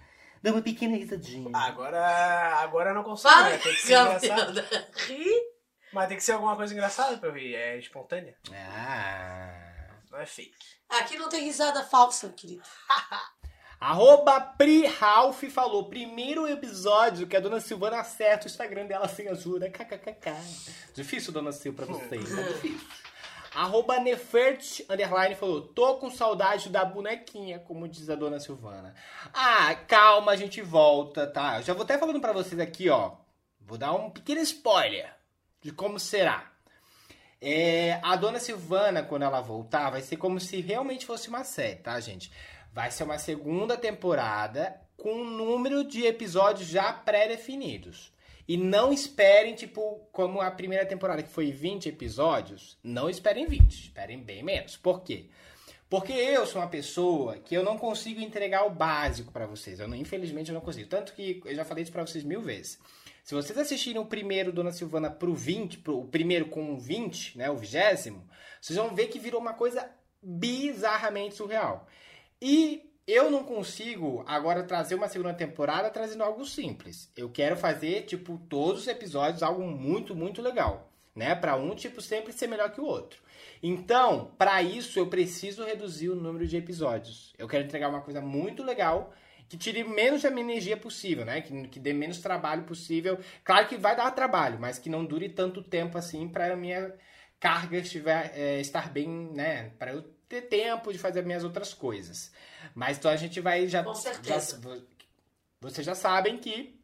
Dá uma pequena risadinha. Agora, agora eu não consigo, né? Tem que ser engraçado. Ri. Mas tem que ser alguma coisa engraçada pra eu rir. É espontânea, Ah... não é fake. Aqui não tem risada falsa, querido. Arroba Pri Ralph falou, primeiro episódio que a dona Silvana acerta o Instagram dela sem ajuda. KKKK. Difícil, dona Sil, pra vocês. É difícil. Arroba Nefert Underline falou, tô com saudade da bonequinha, como diz a dona Silvana. Ah, calma, a gente volta, tá? Eu já vou até falando pra vocês aqui, ó. Vou dar um pequeno spoiler de como será. É, a dona Silvana, quando ela voltar, vai ser como se realmente fosse uma série, tá, gente? Vai ser uma segunda temporada com um número de episódios já pré-definidos. E não esperem, tipo, como a primeira temporada, que foi 20 episódios, não esperem 20, esperem bem menos. Por quê? Porque eu sou uma pessoa que eu não consigo entregar o básico pra vocês. Eu não, infelizmente eu não consigo. Tanto que eu já falei isso pra vocês mil vezes. Se vocês assistirem o primeiro Dona Silvana pro 20, pro, o primeiro com o 20, né, o vigésimo, vocês vão ver que virou uma coisa bizarramente surreal. E eu não consigo agora trazer uma segunda temporada trazendo algo simples. Eu quero fazer, tipo, todos os episódios algo muito, muito legal, né? Para um tipo sempre ser melhor que o outro. Então, para isso eu preciso reduzir o número de episódios. Eu quero entregar uma coisa muito legal que tire menos da minha energia possível, né? Que, que dê menos trabalho possível. Claro que vai dar trabalho, mas que não dure tanto tempo assim para a minha carga estiver, é, estar bem, né? Para eu ter tempo de fazer minhas outras coisas. Mas então a gente vai já, Com já certeza. vocês já sabem que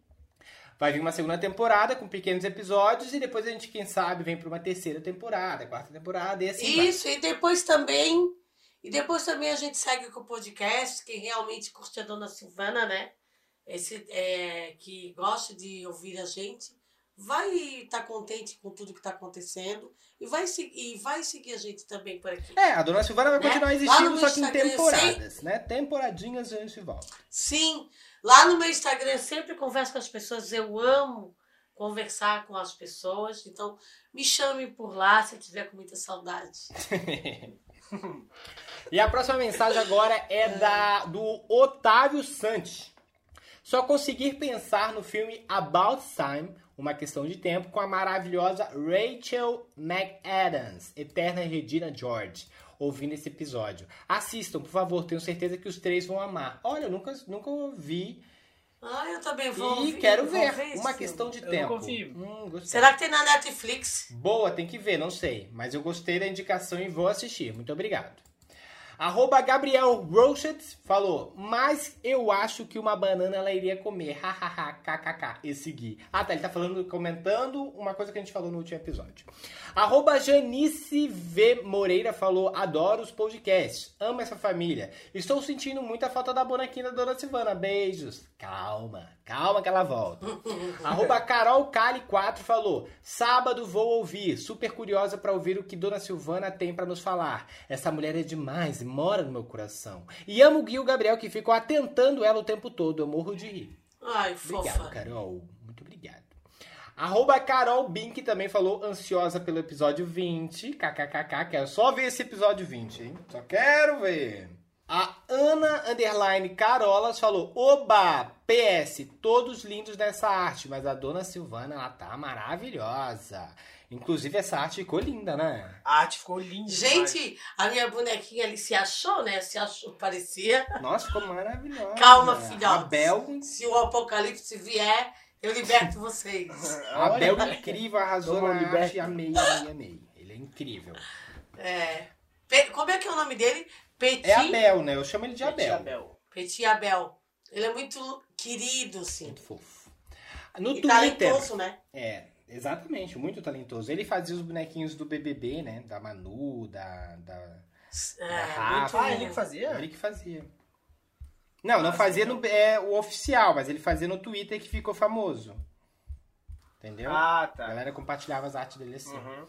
vai vir uma segunda temporada com pequenos episódios e depois a gente, quem sabe, vem para uma terceira temporada, quarta temporada e assim vai. Isso, e depois também. E depois também a gente segue com o podcast, quem realmente curte a dona Silvana, né? Esse é, que gosta de ouvir a gente, vai estar contente com tudo que está acontecendo e vai, e vai seguir a gente também por aqui. É, a Dona Silvana vai Né? continuar existindo, só que em temporadas, né? Temporadinhas a gente volta. Sim, lá no meu Instagram eu sempre converso com as pessoas, eu amo conversar com as pessoas, então me chame por lá se eu tiver com muita saudade. E a próxima mensagem agora é da do Otávio Santos. Só conseguir pensar no filme About Time, uma questão de tempo, com a maravilhosa Rachel McAdams, eterna Regina George, ouvindo esse episódio. Assistam, por favor, tenho certeza que os três vão amar. Olha, eu nunca, nunca ouvi Ah, eu também vou. E ouvir, quero ver. esse Uma questão de Eu tempo. Hum, gostei. Será que tem na Netflix? Boa, tem que ver, não sei. Mas eu gostei da indicação e vou assistir. Muito obrigado. Arroba Gabriel Rochet falou, mas eu acho que uma banana ela iria comer. Hahaha, kkk. E seguir. Ah, tá. Ele tá falando, comentando uma coisa que a gente falou no último episódio. Arroba Janice V. Moreira falou, adoro os podcasts. Amo essa família. Estou sentindo muita falta da bonequinha da Dona Silvana. Beijos. Calma, calma que ela volta. Arroba Carol Cali 4 falou: Sábado vou ouvir, super curiosa pra ouvir o que Dona Silvana tem pra nos falar. Essa mulher é demais, mora no meu coração. E amo o Gui e o Gabriel que ficam atentando ela o tempo todo. Eu morro de rir. Ai, Obrigado, fofa. Carol. Muito obrigado. Arroba Carol Bink também falou ansiosa pelo episódio 20. KKKK. Quero só ver esse episódio 20, hein? Só quero ver. A Ana Underline Carolas falou: Oba! PS, todos lindos nessa arte, mas a dona Silvana, ela tá maravilhosa. Inclusive, essa arte ficou linda, né? A arte ficou linda. demais. Gente, a minha bonequinha ali se achou, né? Se achou, parecia. Nossa, ficou maravilhosa. Calma, filhotes. A Bel, Se o apocalipse vier, eu liberto vocês. a Bel incrível, arrasou Toma, na liberta. arte. Amei, amei, amei. Ele é incrível. É. Como é que é o nome dele? Petit, É Abel, né? Eu chamo ele de Abel. Abel. Petit Abel. Ele é muito querido, assim. Muito fofo. No E Twitter. talentoso, né? É, exatamente, muito talentoso. Ele fazia os bonequinhos do BBB, né? Da Manu, da. da É, Rafa. Ah, ele que fazia? ele que fazia. Não, não fazia no, é, o oficial, mas ele fazia no Twitter que ficou famoso. Entendeu? Ah, A tá. galera compartilhava as artes dele assim. Uhum.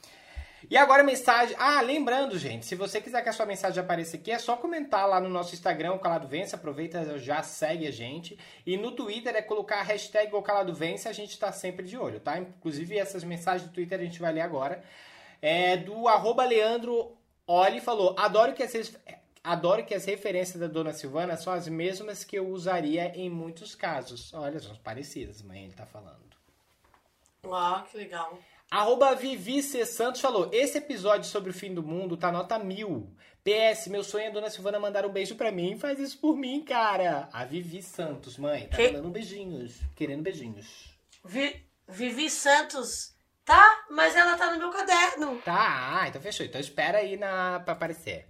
E agora a mensagem. Ah, lembrando, gente, se você quiser que a sua mensagem apareça aqui, é só comentar lá no nosso Instagram, o Calado Vence. Aproveita, já segue a gente. E no Twitter é colocar a hashtag o Calado Vence, a gente tá sempre de olho, tá? Inclusive, essas mensagens do Twitter a gente vai ler agora. É do arroba Leandro Oli falou: adoro que as. Adoro que as referências da Dona Silvana são as mesmas que eu usaria em muitos casos. Olha, são parecidas, mãe, ele tá falando. Ah, que legal. Arroba Vivi C. Santos falou: Esse episódio sobre o fim do mundo tá nota mil. PS, meu sonho é a dona Silvana mandar um beijo pra mim. Faz isso por mim, cara. A Vivi Santos, mãe, tá Que- mandando beijinhos. Querendo beijinhos. Vi- Vivi Santos. Tá, mas ela tá no meu caderno. Tá, ah, então fechou. Então espera aí na, pra aparecer.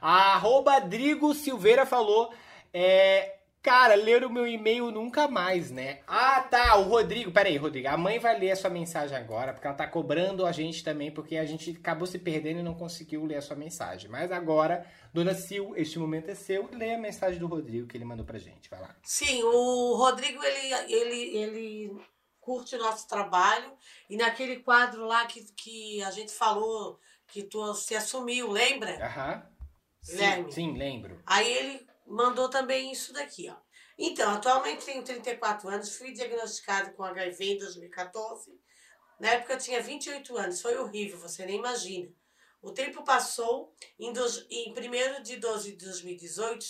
Arroba Drigo Silveira falou: é, Cara, ler o meu e-mail nunca mais, né? Ah, tá. O Rodrigo. Pera aí, Rodrigo. A mãe vai ler a sua mensagem agora, porque ela tá cobrando a gente também, porque a gente acabou se perdendo e não conseguiu ler a sua mensagem. Mas agora, dona Sil, este momento é seu. Lê a mensagem do Rodrigo que ele mandou pra gente. Vai lá. Sim, o Rodrigo, ele, ele, ele curte o nosso trabalho. E naquele quadro lá que, que a gente falou, que tu se assumiu, lembra? Aham. Guilherme. Sim, lembro. Aí ele mandou também isso daqui, ó. Então, atualmente tenho 34 anos, fui diagnosticado com HIV em 2014. Na época eu tinha 28 anos, foi horrível, você nem imagina. O tempo passou, em, dos, em 1 de 12 de 2018,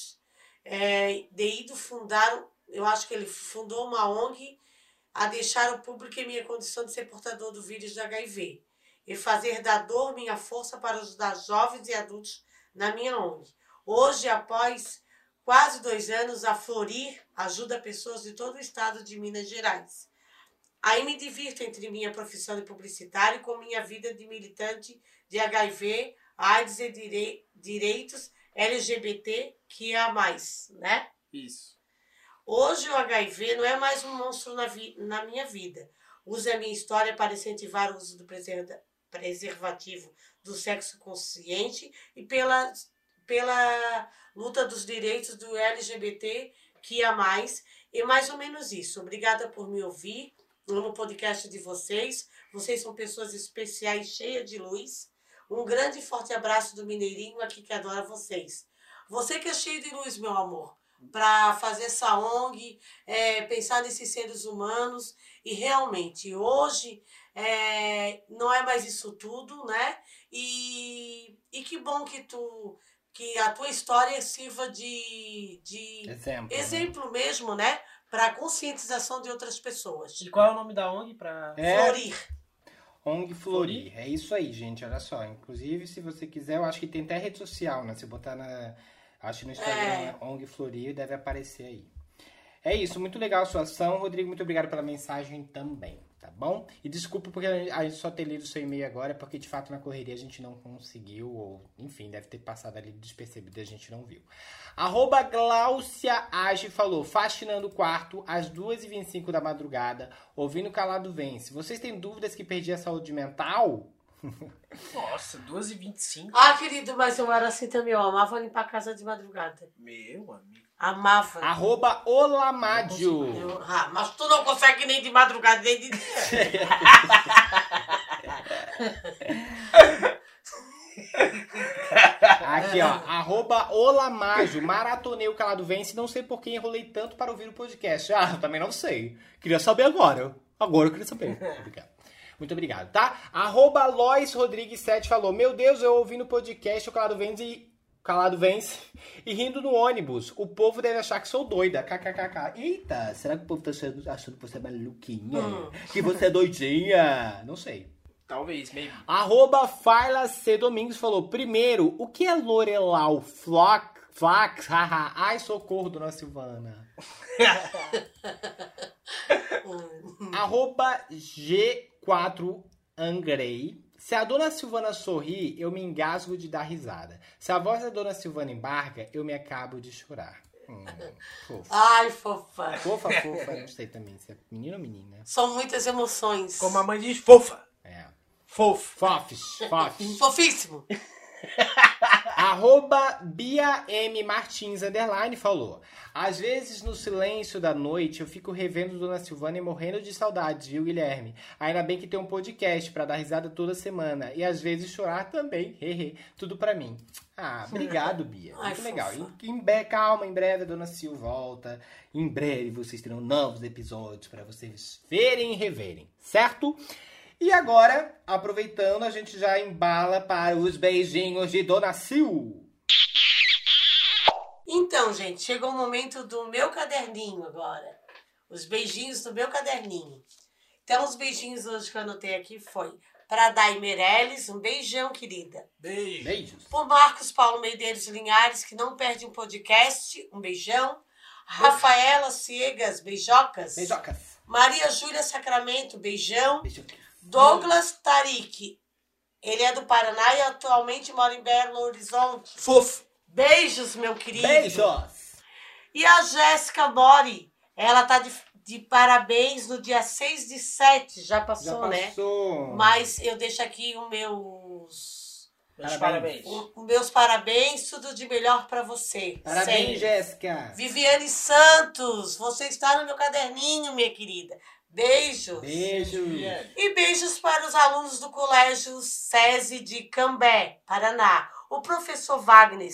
é, Deido fundaram, eu acho que ele fundou uma ONG a deixar o público em minha condição de ser portador do vírus de HIV e fazer da dor minha força para ajudar jovens e adultos na minha ONG. Hoje, após quase dois anos, a Florir ajuda pessoas de todo o estado de Minas Gerais. Aí me divirto entre minha profissão de publicitário com minha vida de militante de HIV, AIDS e direi- direitos LGBT que é a mais, né? Isso. Hoje o HIV não é mais um monstro na, na minha vida. Uso a minha história para incentivar o uso do preserva- preservativo do sexo consciente e pela, pela luta dos direitos do LGBT que é mais e mais ou menos isso. Obrigada por me ouvir no podcast de vocês. Vocês são pessoas especiais, cheias de luz. Um grande e forte abraço do Mineirinho aqui que adora vocês. Você que é cheio de luz, meu amor, para fazer essa ONG, é, pensar nesses seres humanos e realmente hoje é, não é mais isso tudo, né? E, e que bom que tu que a tua história sirva de, de Exemplo. né? exemplo mesmo, né? Para conscientização de outras pessoas. E qual é o nome da ONG pra. É, Florir. ONG Florir. É isso aí, gente. Olha só. Inclusive, se você quiser, eu acho que tem até rede social, né? Se botar na. Acho que no Instagram, É. né? ONG Florir, deve aparecer aí. É isso, muito legal a sua ação. Rodrigo, muito obrigado pela mensagem também, tá bom? E desculpa porque a gente só ter lido o seu e-mail agora, porque de fato na correria a gente não conseguiu, ou enfim, deve ter passado ali despercebido e a gente não viu. Arroba Glaucia Age falou, faxinando o quarto às 2h25 da madrugada, ouvindo Calado Vence. Vocês têm dúvidas que perdi a saúde mental? Nossa, 2h25. Ah, querido, mas eu era assim também. Eu amava limpar a casa de madrugada. Meu amigo. Amava. Arroba. Eu- ah, mas tu não consegue nem de madrugada, nem de dia. Aqui, ó, arroba Olamajo, maratonei o Calado Vence, não sei por que enrolei tanto para ouvir o podcast. Ah, eu também não sei. Queria saber agora. Agora eu queria saber. Obrigado. Muito obrigado, tá? Arroba Lois Rodrigues 7 falou, meu Deus, eu ouvi no podcast o Calado Vence e... Calado Vence e rindo no ônibus. O povo deve achar que sou doida. KKKK. Eita, será que o povo tá achando, achando que você é maluquinha? Hum. Que você é doidinha? Não sei. Talvez, maybe. Arroba Farla C. Domingos falou: primeiro, o que é Lorelau Flock? Flax, haha, ai socorro, dona Silvana. Arroba G4 Angrei. Se a dona Silvana sorri, eu me engasgo de dar risada. Se a voz da dona Silvana embarga, eu me acabo de chorar. Hum, fofa. Ai, fofa. Fofa, fofa, não sei também se é menino ou menina. São muitas emoções. Como a mãe diz, fofa. É. Fofo. Fofes, fofes. Fofíssimo. Arroba Bia M. Martins Underline falou. Às vezes, no silêncio da noite, eu fico revendo Dona Silvana e morrendo de saudades, viu, Guilherme? Ainda bem que tem um podcast pra dar risada toda semana. E às vezes chorar também. Hehe. Tudo pra mim. Ah, obrigado, Bia. Ai, Muito legal. fofa. Em, em bre- calma, em breve a Dona Sil volta. Em breve vocês terão novos episódios pra vocês verem e reverem, certo? E agora, aproveitando, a gente já embala para os beijinhos de Dona Sil. Então, gente, chegou o momento do meu caderninho agora. Os beijinhos do meu caderninho. Então, os beijinhos hoje que eu anotei aqui foi para Dai Meirelles, um beijão, querida. Beijo. Beijos. Por Marcos Paulo Medeiros Linhares, que não perde um podcast, um beijão. Rafaela Ciegas, beijocas. Beijocas. Maria Júlia Sacramento, beijão. Beijocas. Douglas Tarik, ele é do Paraná e atualmente mora em Belo Horizonte. Fofo. Beijos, meu querido. Beijos. E a Jéssica Mori, ela tá de, de parabéns no dia 6 de 7, já passou, Já né? passou. Mas eu deixo aqui os meus, Meus Parabéns. parabéns. o- os meus parabéns, tudo de melhor pra você. Parabéns. Jéssica. Viviane Santos, você está no meu caderninho, minha querida. Beijos. Beijos. E beijos para os alunos do Colégio SESI de Cambé, Paraná. O professor Wagner,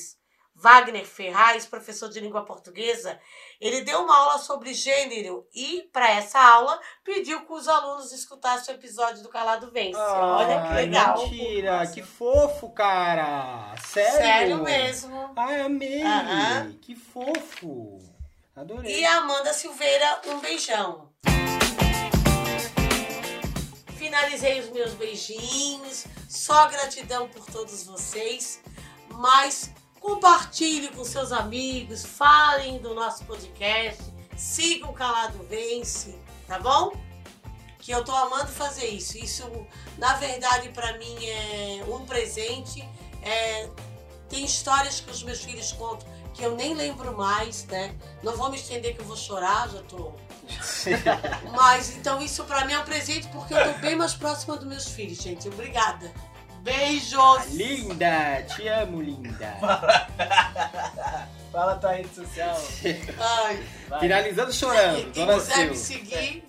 Wagner Ferraz, professor de língua portuguesa, ele deu uma aula sobre gênero e, para essa aula, pediu que os alunos escutassem o episódio do Calado Vence. Olha que legal. Mentira, que fofo, cara. Sério? Sério mesmo. Ai, amei. Aham. Que fofo. Adorei. E a Amanda Silveira, um beijão. Finalizei os meus beijinhos. Só gratidão por todos vocês. Mas compartilhe com seus amigos, falem do nosso podcast, sigam o Calado Vence, tá bom? Que eu tô amando fazer isso. Isso, na verdade, para mim é um presente. É, tem histórias que os meus filhos contam que eu nem lembro mais, né? Não vou me estender que eu vou chorar, já tô. Mas então isso pra mim é um presente porque eu tô bem mais próxima dos meus filhos, gente. Obrigada. Beijos! Linda, te amo, linda. Fala tua rede social. Ai, Vai. Finalizando chorando, quem Dona quiser me seguir,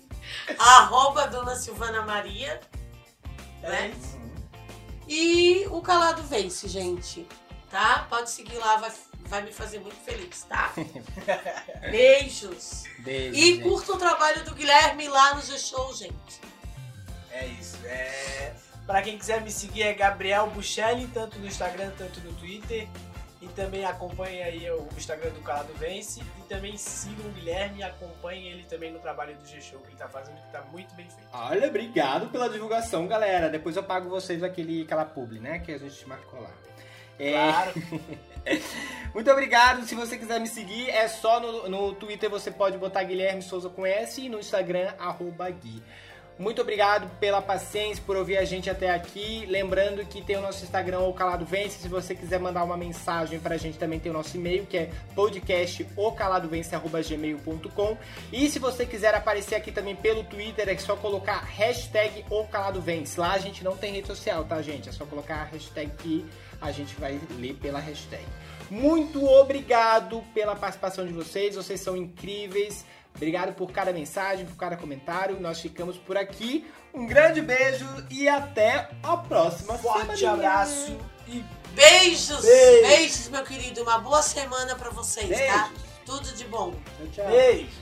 arroba Dona Silvana Maria, É né? isso. E o Calado Vence, gente. Tá? Pode seguir lá, vai, vai me fazer muito feliz, tá? Beijos! Beijo. E gente. curta o trabalho do Guilherme lá no G-Show, gente. É isso. É... Pra quem quiser me seguir é Gabriel Buchelli, tanto no Instagram, tanto no Twitter. E também acompanhe aí o Instagram do Calado Vence. E também sigam o Guilherme e acompanhem ele também no trabalho do G-Show que ele tá fazendo, que tá muito bem feito. Olha, obrigado pela divulgação, galera. Depois eu pago vocês aquele, aquela publi, né? Que a gente marcou lá. É, Claro. Muito obrigado. Se você quiser me seguir, é só no, no Twitter você pode botar Guilherme Souza com S e no Instagram, arroba Gui. Muito obrigado pela paciência, por ouvir a gente até aqui. Lembrando que tem o nosso Instagram, o Calado Vence. Se você quiser mandar uma mensagem pra gente, também tem o nosso e-mail, que é podcastocaladoVence.gmail.com. E se você quiser aparecer aqui também pelo Twitter, é só colocar hashtag o Calado Vence. Lá a gente não tem rede social, tá, gente? É só colocar a hashtag que a gente vai ler pela hashtag. Muito obrigado pela participação de vocês, vocês são incríveis. Obrigado por cada mensagem, por cada comentário. Nós ficamos por aqui. Um grande beijo e até a próxima Forte semaninha. abraço e Beijos, Beijo. beijos, meu querido. Uma boa semana pra vocês, tá? Beijos. Tudo de bom. Tchau, tchau. beijo.